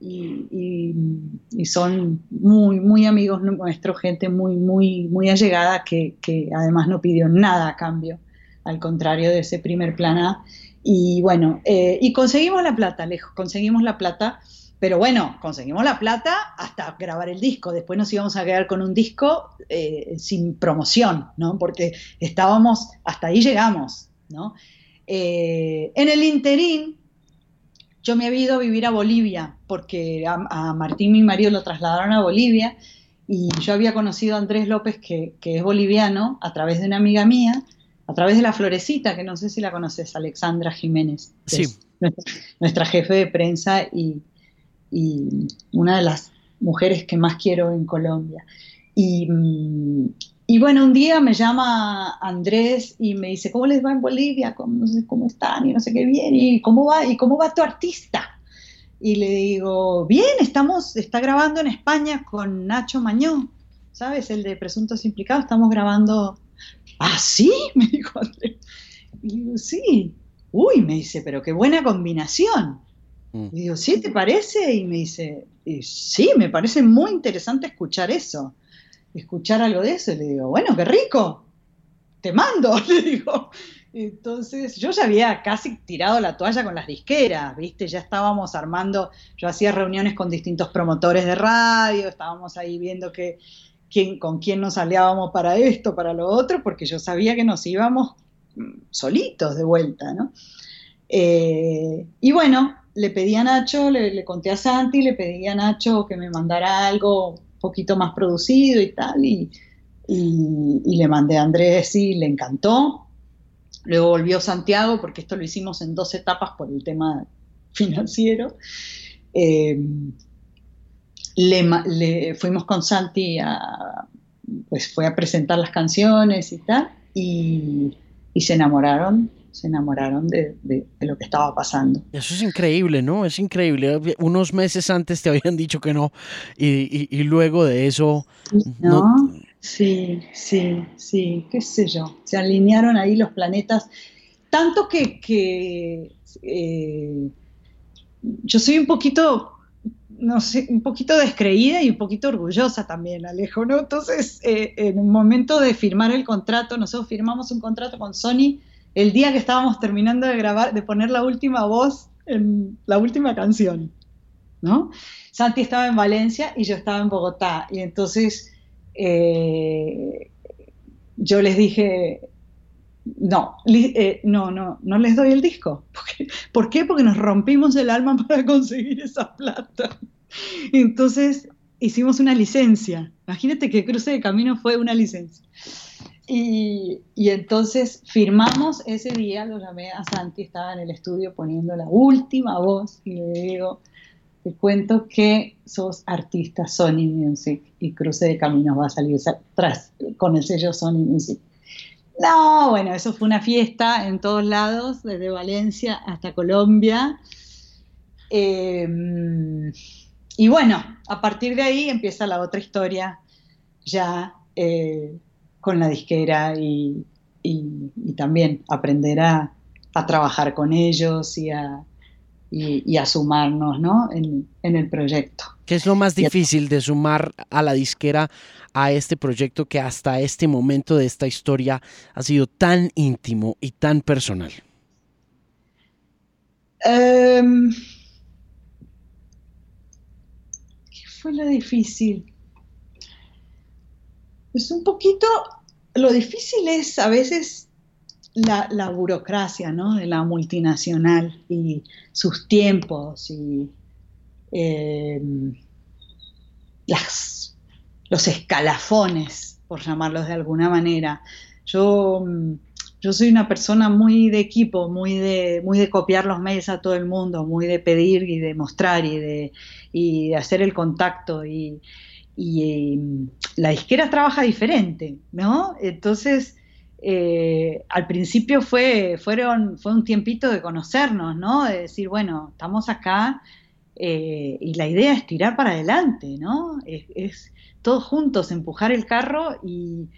y, son muy, muy amigos nuestros, gente muy, muy, muy allegada, que, que, además no pidió nada a cambio, al contrario de ese primer plan A. Y bueno, eh, y conseguimos la plata, lejos, conseguimos la plata pero bueno, conseguimos la plata hasta grabar el disco. Después nos íbamos a quedar con un disco eh, sin promoción, ¿no? Porque estábamos, hasta ahí llegamos, ¿no? Eh, en el interín, yo me había ido a vivir a Bolivia, porque a, Martín, mi marido, lo trasladaron a Bolivia, y yo había conocido a Andrés López, que, es boliviano, a través de una amiga mía, a través de la Florecita, que no sé si la conoces, Alexandra Jiménez.
Sí.
nuestra jefe de prensa y, y una de las mujeres que más quiero en Colombia. Y, mm, y, bueno, un día me llama Andrés y me dice, ¿cómo les va en Bolivia? ¿Cómo, no sé, cómo están? Y no sé qué bien. ¿Y cómo va? ¿Y cómo va tu artista? Y le digo, bien, estamos, está grabando en España con Nacho Mañón, ¿sabes? El de Presuntos Implicados, estamos grabando. ¿Ah, sí? [laughs] Me dijo Andrés. Y digo, sí. Uy, me dice, pero qué buena combinación. Mm. Y digo, ¿sí te parece? Y me dice, sí, me parece muy interesante escuchar eso, escuchar algo de eso. Y le digo, bueno, qué rico, te mando, [laughs] le digo. Entonces yo ya había casi tirado la toalla con las disqueras, ¿viste? Ya estábamos armando, yo hacía reuniones con distintos promotores de radio, estábamos ahí viendo que, quién, con quién nos aliábamos para esto, para lo otro, porque yo sabía que nos íbamos mm, solitos de vuelta, ¿no? Eh, y bueno, le pedí a Nacho, le, conté a Santi, le pedí a Nacho que me mandara algo un poquito más producido y tal, y, le mandé a Andrés y le encantó. Luego volvió Santiago, porque esto lo hicimos en dos etapas por el tema financiero. Eh, le, fuimos con Santi a, pues fue a presentar las canciones y tal, y, y se enamoraron se enamoraron de, lo que estaba pasando.
Eso es increíble, ¿no? Es increíble. Unos meses antes te habían dicho que no y, luego de eso...
¿No? Sí, sí, sí, qué sé yo. Se alinearon ahí los planetas. Tanto que, eh, yo soy un poquito, no sé, un poquito descreída y un poquito orgullosa también, Alejo, ¿no? Entonces, eh, en un momento de firmar el contrato, nosotros firmamos un contrato con Sony el día que estábamos terminando de grabar, de poner la última voz en la última canción, ¿no? Santi estaba en Valencia y yo estaba en Bogotá, y entonces eh, yo les dije, no, eh, no, no, no les doy el disco. [laughs] ¿Por qué? Porque nos rompimos el alma para conseguir esa plata. Entonces hicimos una licencia. Imagínate que Cruce de Camino fue una licencia. Y, entonces firmamos ese día, lo llamé a Santi, estaba en el estudio poniendo la última voz y le digo, te cuento que sos artista Sony Music y Cruce de Caminos va a salir tras con el sello Sony Music. No, bueno, eso fue una fiesta en todos lados, desde Valencia hasta Colombia. Em, y bueno, a partir de ahí empieza la otra historia ya eh, con la disquera y, también aprender a, trabajar con ellos y a, y, a sumarnos ¿no? en, el proyecto.
¿Qué es lo más difícil de sumar a la disquera a este proyecto que hasta este momento de esta historia ha sido tan íntimo y tan personal?
Em, ¿Qué fue lo difícil? Pues un poquito, lo difícil es a veces la, burocracia ¿no? de la multinacional y sus tiempos y em, las, los escalafones, por llamarlos de alguna manera. Yo, yo soy una persona muy de equipo, muy de, muy de copiar los mails a todo el mundo, muy de pedir y de mostrar y de, y de hacer el contacto. Y, y em, la disquera trabaja diferente, ¿no? Entonces, eh, al principio fue, fueron, fue un tiempito de conocernos, ¿no? De decir, bueno, estamos acá eh, y la idea es tirar para adelante, ¿no? Es, todos juntos empujar el carro y,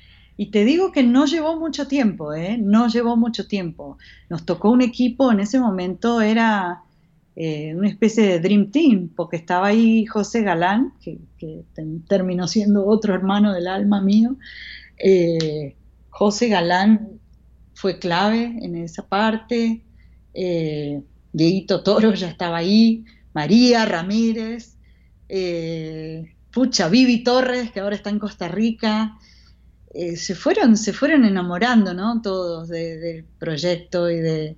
te digo que no llevó mucho tiempo, ¿eh? No llevó mucho tiempo. Nos tocó un equipo, en ese momento era eh, una especie de Dream Team, porque estaba ahí José Galán, que, terminó siendo otro hermano del alma mío. José Galán fue clave en esa parte, eh, Toro ya estaba ahí, María Ramírez, eh, pucha, Vivi Torres, que ahora está en Costa Rica, eh, se, fueron, se fueron enamorando, ¿no? Todos del proyecto y de...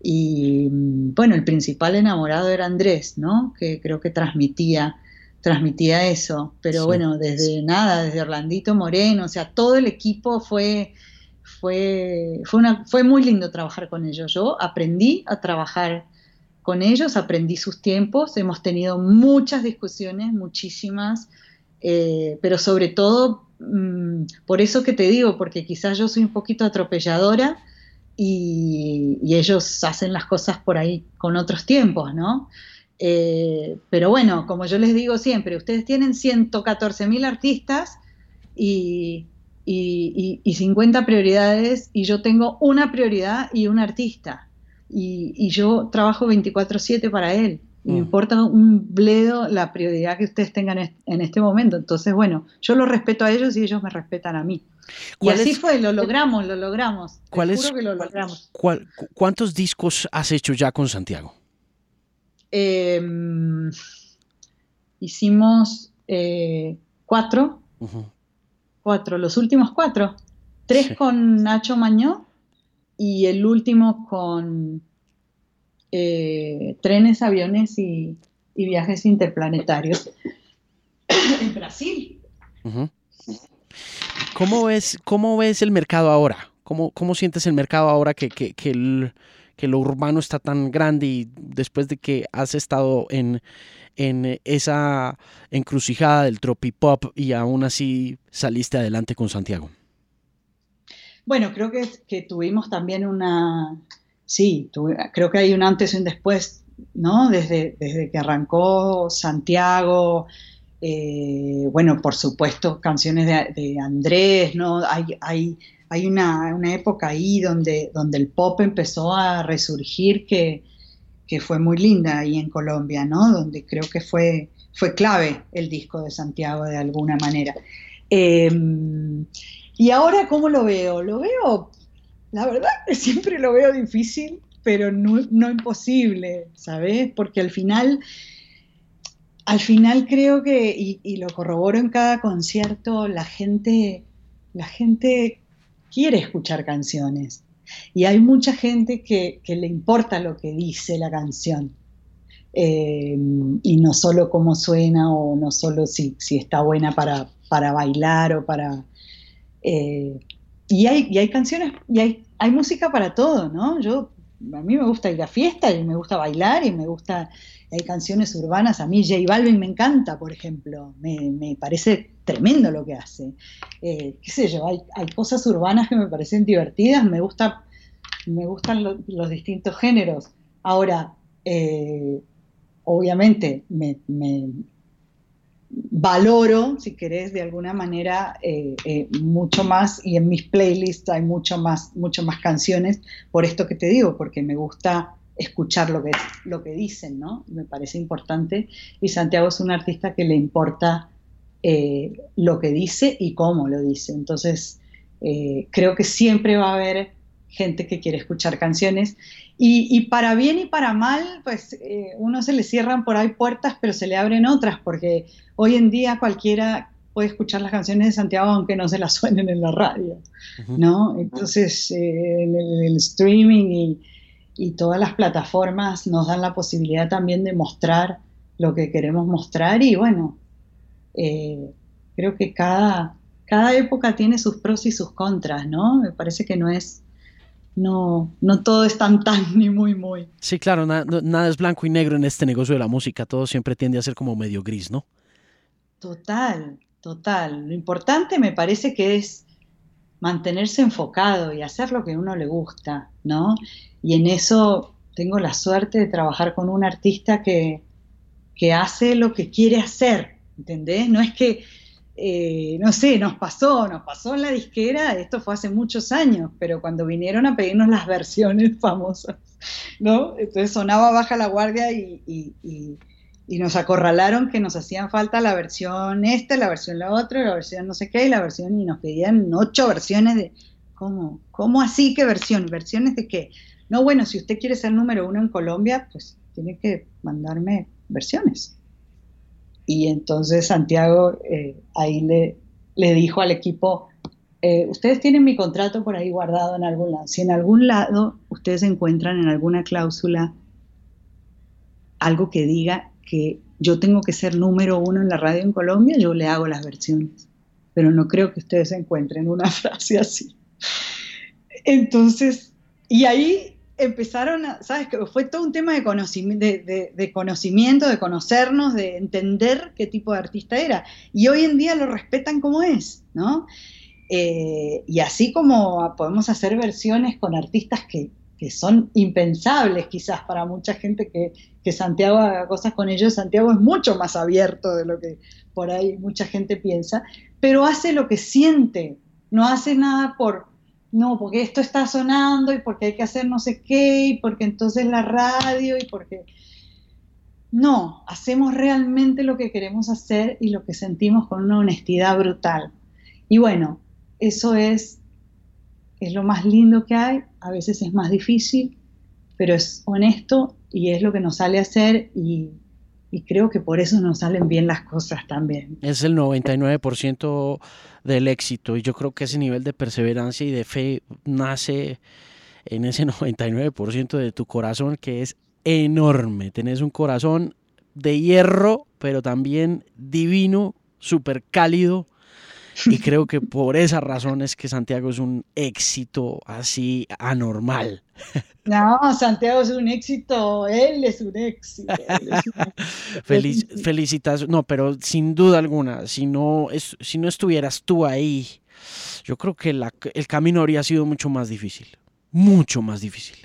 Y bueno, el principal enamorado era Andrés, ¿no? Que creo que transmitía transmitía eso. Pero bueno, desde nada, desde Orlandito Moreno, o sea, todo el equipo fue, fue, fue, una, fue muy lindo trabajar con ellos. Yo aprendí a trabajar con ellos, aprendí sus tiempos, hemos tenido muchas discusiones, muchísimas, eh, pero sobre todo, mm, por eso que te digo, porque quizás yo soy un poquito atropelladora y, y ellos hacen las cosas por ahí con otros tiempos, ¿no? Eh, pero bueno, como yo les digo siempre, ustedes tienen 114 mil artistas y, 50 prioridades y yo tengo una prioridad y un artista. Y, yo trabajo 24/7 para él. Me mm. importa un bledo la prioridad que ustedes tengan en este momento. Entonces, bueno, yo lo respeto a ellos y ellos me respetan a mí. Y así fue, lo logramos, lo logramos.
¿Cuál es, que lo logramos. ¿Cuántos discos has hecho ya con Santiago?
Em, hicimos eh, cuatro, cuatro, los últimos cuatro, tres con Nacho Mañó y el último con eh, trenes, aviones y, viajes interplanetarios [coughs] en Brasil.
¿Cómo, ves, ¿Cómo ves el mercado ahora? ¿Cómo, cómo sientes el mercado ahora que, que, que el, que lo urbano está tan grande y después de que has estado en, en esa encrucijada del tropipop y aún así saliste adelante con Santiago?
Bueno, creo que, que tuvimos también una, sí, creo que hay un antes y un después, ¿no? Desde, desde que arrancó Santiago, eh, bueno, por supuesto, canciones de, Andrés, ¿no? Hay, hay hay una, época ahí donde, donde el pop empezó a resurgir que, fue muy linda ahí en Colombia, ¿no? Donde creo que fue, fue clave el disco de Santiago de alguna manera. Em, y ahora, ¿cómo lo veo? Lo veo, la verdad que siempre lo veo difícil, pero no, imposible, ¿sabes? Porque al final, al final creo que, y, y, lo corroboro en cada concierto, la gente, la gente quiere escuchar canciones. Y hay mucha gente que, le importa lo que dice la canción. Eh, y no solo cómo suena o no solo si, si está buena para, para, bailar o para... Eh, y, hay, y hay canciones, y hay, hay música para todo, ¿no? Yo, a mí me gusta ir a fiesta y me gusta bailar y me gusta hay canciones urbanas, a mí J Balvin me encanta, por ejemplo, me, parece tremendo lo que hace. Eh, qué sé yo, hay, cosas urbanas que me parecen divertidas, me, gusta, me gustan los distintos géneros. Ahora, eh, obviamente, me, valoro, si querés, de alguna manera, eh, mucho más, y en mis playlists hay mucho más, mucho más canciones, por esto que te digo, porque me gusta escuchar lo que, lo que dicen, ¿no? Me parece importante. Y Santiago es un artista que le importa eh, lo que dice y cómo lo dice. Entonces, eh, creo que siempre va a haber gente que quiere escuchar canciones. Y, para bien y para mal, pues eh, uno se le cierran por ahí puertas, pero se le abren otras, porque hoy en día cualquiera puede escuchar las canciones de Santiago aunque no se las [laughs] suenen en la radio, ¿no? Entonces, eh, el, streaming y, y, todas las plataformas nos dan la posibilidad también de mostrar lo que queremos mostrar y bueno, eh, creo que cada, cada época tiene sus pros y sus contras, ¿no? Me parece que no es no, no todo es tan tan [laughs] ni muy muy.
Sí, claro, nada es blanco y negro en este negocio de la música, todo siempre tiende a ser como medio gris, ¿no?
Total, total. Lo importante me parece que es mantenerse enfocado y hacer lo que a uno le gusta, ¿no? Y en eso tengo la suerte de trabajar con un artista que, que hace lo que quiere hacer, ¿entendés? No es que eh, no sé, nos pasó, nos pasó en la disquera, esto fue hace muchos años, pero cuando vinieron a pedirnos las versiones [laughs] famosas, ¿no? Entonces sonaba Baja la Guardia y, nos acorralaron que nos hacían falta la versión esta, la versión la otra, la versión no sé qué, y la versión, y nos pedían ocho versiones de, ¿cómo? ¿Cómo así? ¿Qué versión? ¿Versiones de qué? No, bueno, si usted quiere ser número uno en Colombia, pues tiene que mandarme versiones. Y entonces Santiago eh, ahí le, le dijo al equipo, eh, ustedes tienen mi contrato por ahí guardado en algún lado. Si en algún lado ustedes encuentran en alguna cláusula algo que diga que yo tengo que ser número uno en la radio en Colombia, yo le hago las versiones. Pero no creo que ustedes encuentren una [laughs] frase así. Entonces, y ahí empezaron, a, ¿sabes? Que fue todo un tema de, conocimiento, de, conocimiento, de conocernos, de entender qué tipo de artista era. Y hoy en día lo respetan como es, ¿no? Eh, y así como podemos hacer versiones con artistas que, son impensables quizás para mucha gente que, que, Santiago haga cosas con ellos, Santiago es mucho más abierto de lo que por ahí mucha gente piensa, pero hace lo que siente, no hace nada por, no, porque esto está sonando y porque hay que hacer no sé qué y porque entonces la radio y porque... No, hacemos realmente lo que queremos hacer y lo que sentimos con una honestidad brutal. Y bueno, eso es, es lo más lindo que hay, a veces es más difícil, pero es honesto y es lo que nos sale a hacer y, y creo que por eso nos salen bien las cosas también.
Es el 99% del éxito y yo creo que ese nivel de perseverancia y de fe nace en ese [laughs] 99% de tu corazón que es enorme. Tenés un corazón de hierro, pero también divino, súper cálido y creo que por esa razón es que Santiago es un éxito así anormal.
No, Santiago es un éxito, él es un éxito. [laughs]
Feliz, no, pero sin duda alguna, si no, es, si no estuvieras tú ahí, yo creo que el camino habría sido mucho más difícil, mucho más difícil.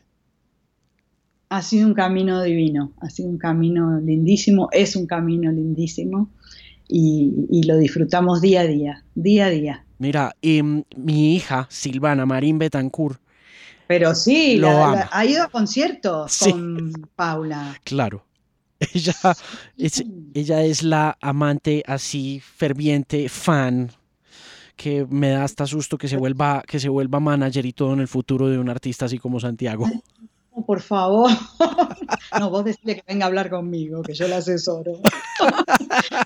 Ha sido un camino divino, ha sido un camino lindísimo, es un camino lindísimo y, lo disfrutamos día a día, día a día.
Mira, em, mi hija, Silvana Marín Betancourt,
pero sí, ha ido a conciertos con Paula.
Claro. [laughs] Ella es, ella es la amante así ferviente, fan, que me da hasta susto que se vuelva, que se vuelva manager y todo en el futuro de un artista así como Santiago.
por favor. [laughs] No, vos decís que venga a hablar conmigo, que yo la asesoro. [laughs]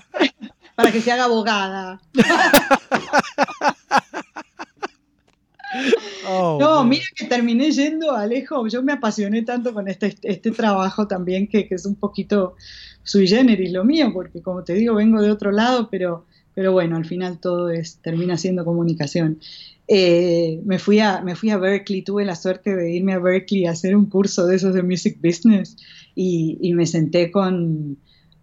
Para que se haga abogada. [laughs] Oh, no, mira que terminé yendo, Alejo, yo me apasioné tanto con este, este trabajo también que, es un poquito sui generis lo mío, porque como te digo, vengo de otro lado, pero, pero bueno, al final todo es, termina siendo comunicación. Eh, me, fui a, me fui a Berkeley, tuve la suerte de irme a Berkeley a hacer un curso de esos de Music Business y, y me senté con,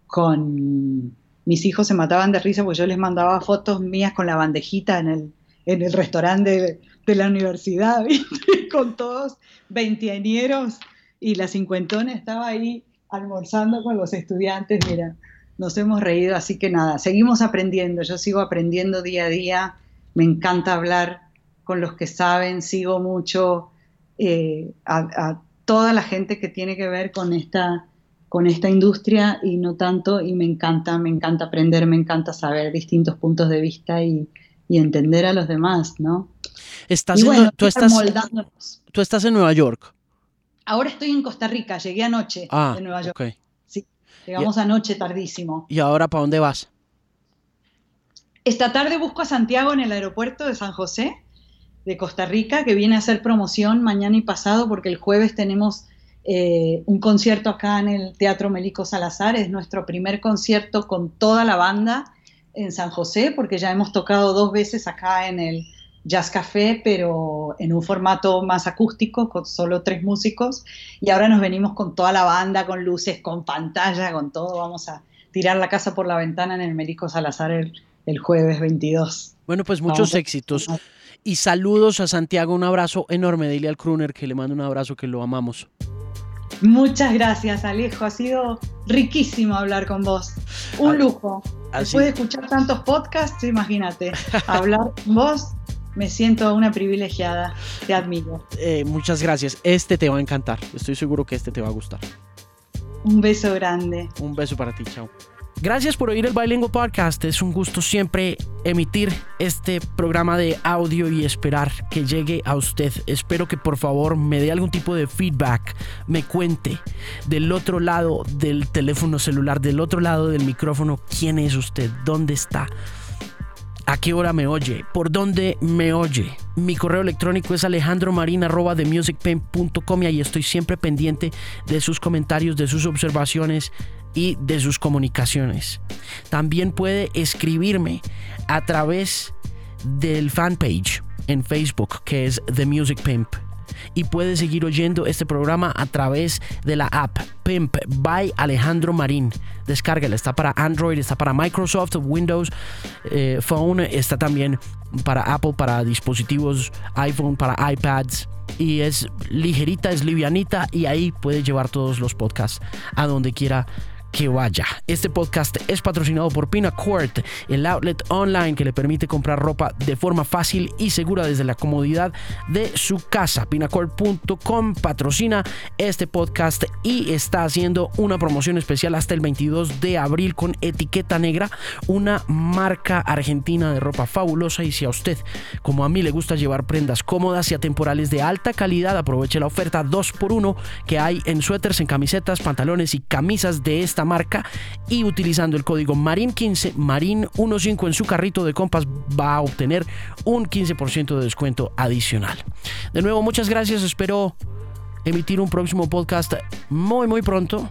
con mis hijos se mataban de risa porque yo les mandaba fotos mías con la bandejita en el, en el restaurante de, la universidad, [laughs] con todos veinteañeros y la cincuentona estaba ahí almorzando con los estudiantes, mira, nos hemos reído, así que nada, seguimos aprendiendo, yo sigo aprendiendo día a día, me encanta hablar con los que saben, sigo mucho eh, a, toda la gente que tiene que ver con esta, con esta industria y no tanto, y me encanta, me encanta aprender, me encanta saber distintos puntos de vista y, y entender a los demás, ¿no?
Estás tú, estás, tú estás en Nueva York.
Ahora estoy en Costa Rica, llegué anoche
ah,
de Nueva York. Sí, llegamos anoche tardísimo.
¿Y ahora para dónde vas?
Esta tarde busco a Santiago en el aeropuerto de San José, de Costa Rica, que viene a hacer promoción mañana y pasado, porque el jueves tenemos eh, un concierto acá en el Teatro Melico Salazar. Es nuestro primer concierto con toda la banda en San José, porque ya hemos tocado dos veces acá en el Jazz Café, pero en un formato más acústico, con solo tres músicos. Y ahora nos venimos con toda la banda, con luces, con pantalla, con todo. Vamos a tirar la casa por la ventana en el Merico Salazar el, jueves 22.
Bueno, pues muchos éxitos. Y saludos a Santiago, un abrazo enorme. Dile al Kruner que le mando un abrazo, que lo amamos.
Muchas gracias, Alejo. Ha sido riquísimo hablar con vos. Un ah, lujo. Después de escuchar tantos podcasts, imagínate, [laughs] hablar con vos me siento una privilegiada, te admiro.
Eh, muchas gracias, este te va a encantar, estoy seguro que este te va a gustar.
Un beso grande.
Un beso para ti, chao. Gracias por oír el Bilingual Podcast. Es un gusto siempre emitir este programa de audio y esperar que llegue a usted. Espero que por favor me dé algún tipo de feedback, me cuente del otro lado del teléfono celular, del otro lado del micrófono, quién es usted, dónde está ¿A qué hora me oye? ¿Por dónde me oye? Mi correo electrónico es alejandromarina.com y estoy siempre pendiente de sus comentarios, de sus observaciones y de sus comunicaciones. También puede escribirme a través del fanpage en Facebook que es The Music Pimp y puedes seguir oyendo este programa a través de la app Pimp by Alejandro Marín. Descárgala, está para Android, está para Microsoft, Windows eh, Phone, está también para Apple, para dispositivos iPhone, para iPads y es ligerita, es livianita y ahí puedes llevar todos los podcasts a donde quiera que vaya. Este podcast es patrocinado por Pinacourt, el outlet online que le permite comprar ropa de forma fácil y segura desde la comodidad de su casa. Pinacourt.com patrocina este podcast y está haciendo una promoción especial hasta el 22 de abril con etiqueta negra, una marca argentina de ropa fabulosa y si a usted, como a mí, le gusta llevar prendas cómodas y atemporales de alta calidad, aproveche la oferta 2x1 que hay en suéteres, en camisetas, pantalones y camisas de esta marca y utilizando el código MARIN15, MARIN15 en su carrito de compas va a obtener un 15% de descuento adicional. De nuevo, muchas gracias, espero emitir un próximo podcast muy muy pronto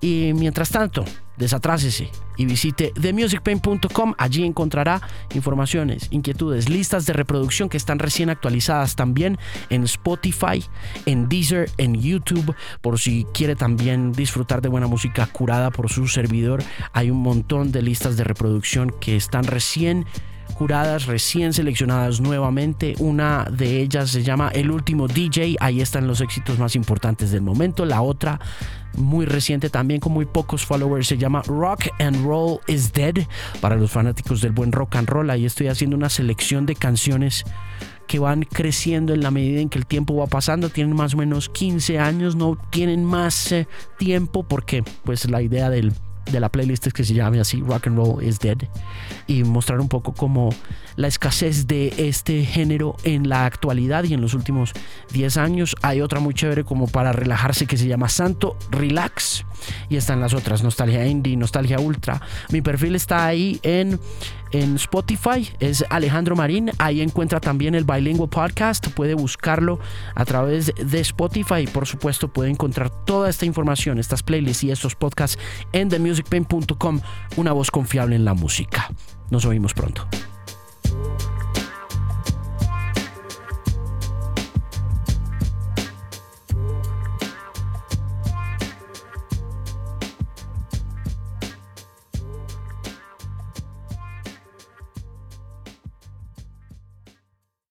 y mientras tanto desatrásese y visite themusicpain.com. Allí encontrará informaciones, inquietudes, listas de reproducción que están recién actualizadas también en Spotify, en Deezer, en YouTube. Por si quiere también disfrutar de buena música curada por su servidor, hay un montón de listas de reproducción que están recién curadas, recién seleccionadas nuevamente. Una de ellas se llama El último DJ, ahí están los éxitos más importantes del momento. La otra, muy reciente también con muy pocos followers, se llama Rock and Roll is Dead, para los fanáticos del buen rock and roll. Ahí estoy haciendo una selección de canciones que van creciendo en la medida en que el tiempo va pasando. Tienen más o menos 15 años, no tienen más eh, tiempo porque pues la idea del de la playlist que se llame así Rock and Roll is Dead y mostrar un poco como la escasez de este género en la actualidad y en los últimos 10 años. Hay otra muy chévere como para relajarse que se llama Santo Relax y están las otras Nostalgia Indie, Nostalgia Ultra. Mi perfil está ahí en en Spotify, es Alejandro Marín. Ahí encuentra también el Bilingual Podcast. Puede buscarlo a través de Spotify y por supuesto puede encontrar toda esta información, estas playlists y estos podcasts en themusicpain.com, una voz confiable en la música. Nos oímos pronto.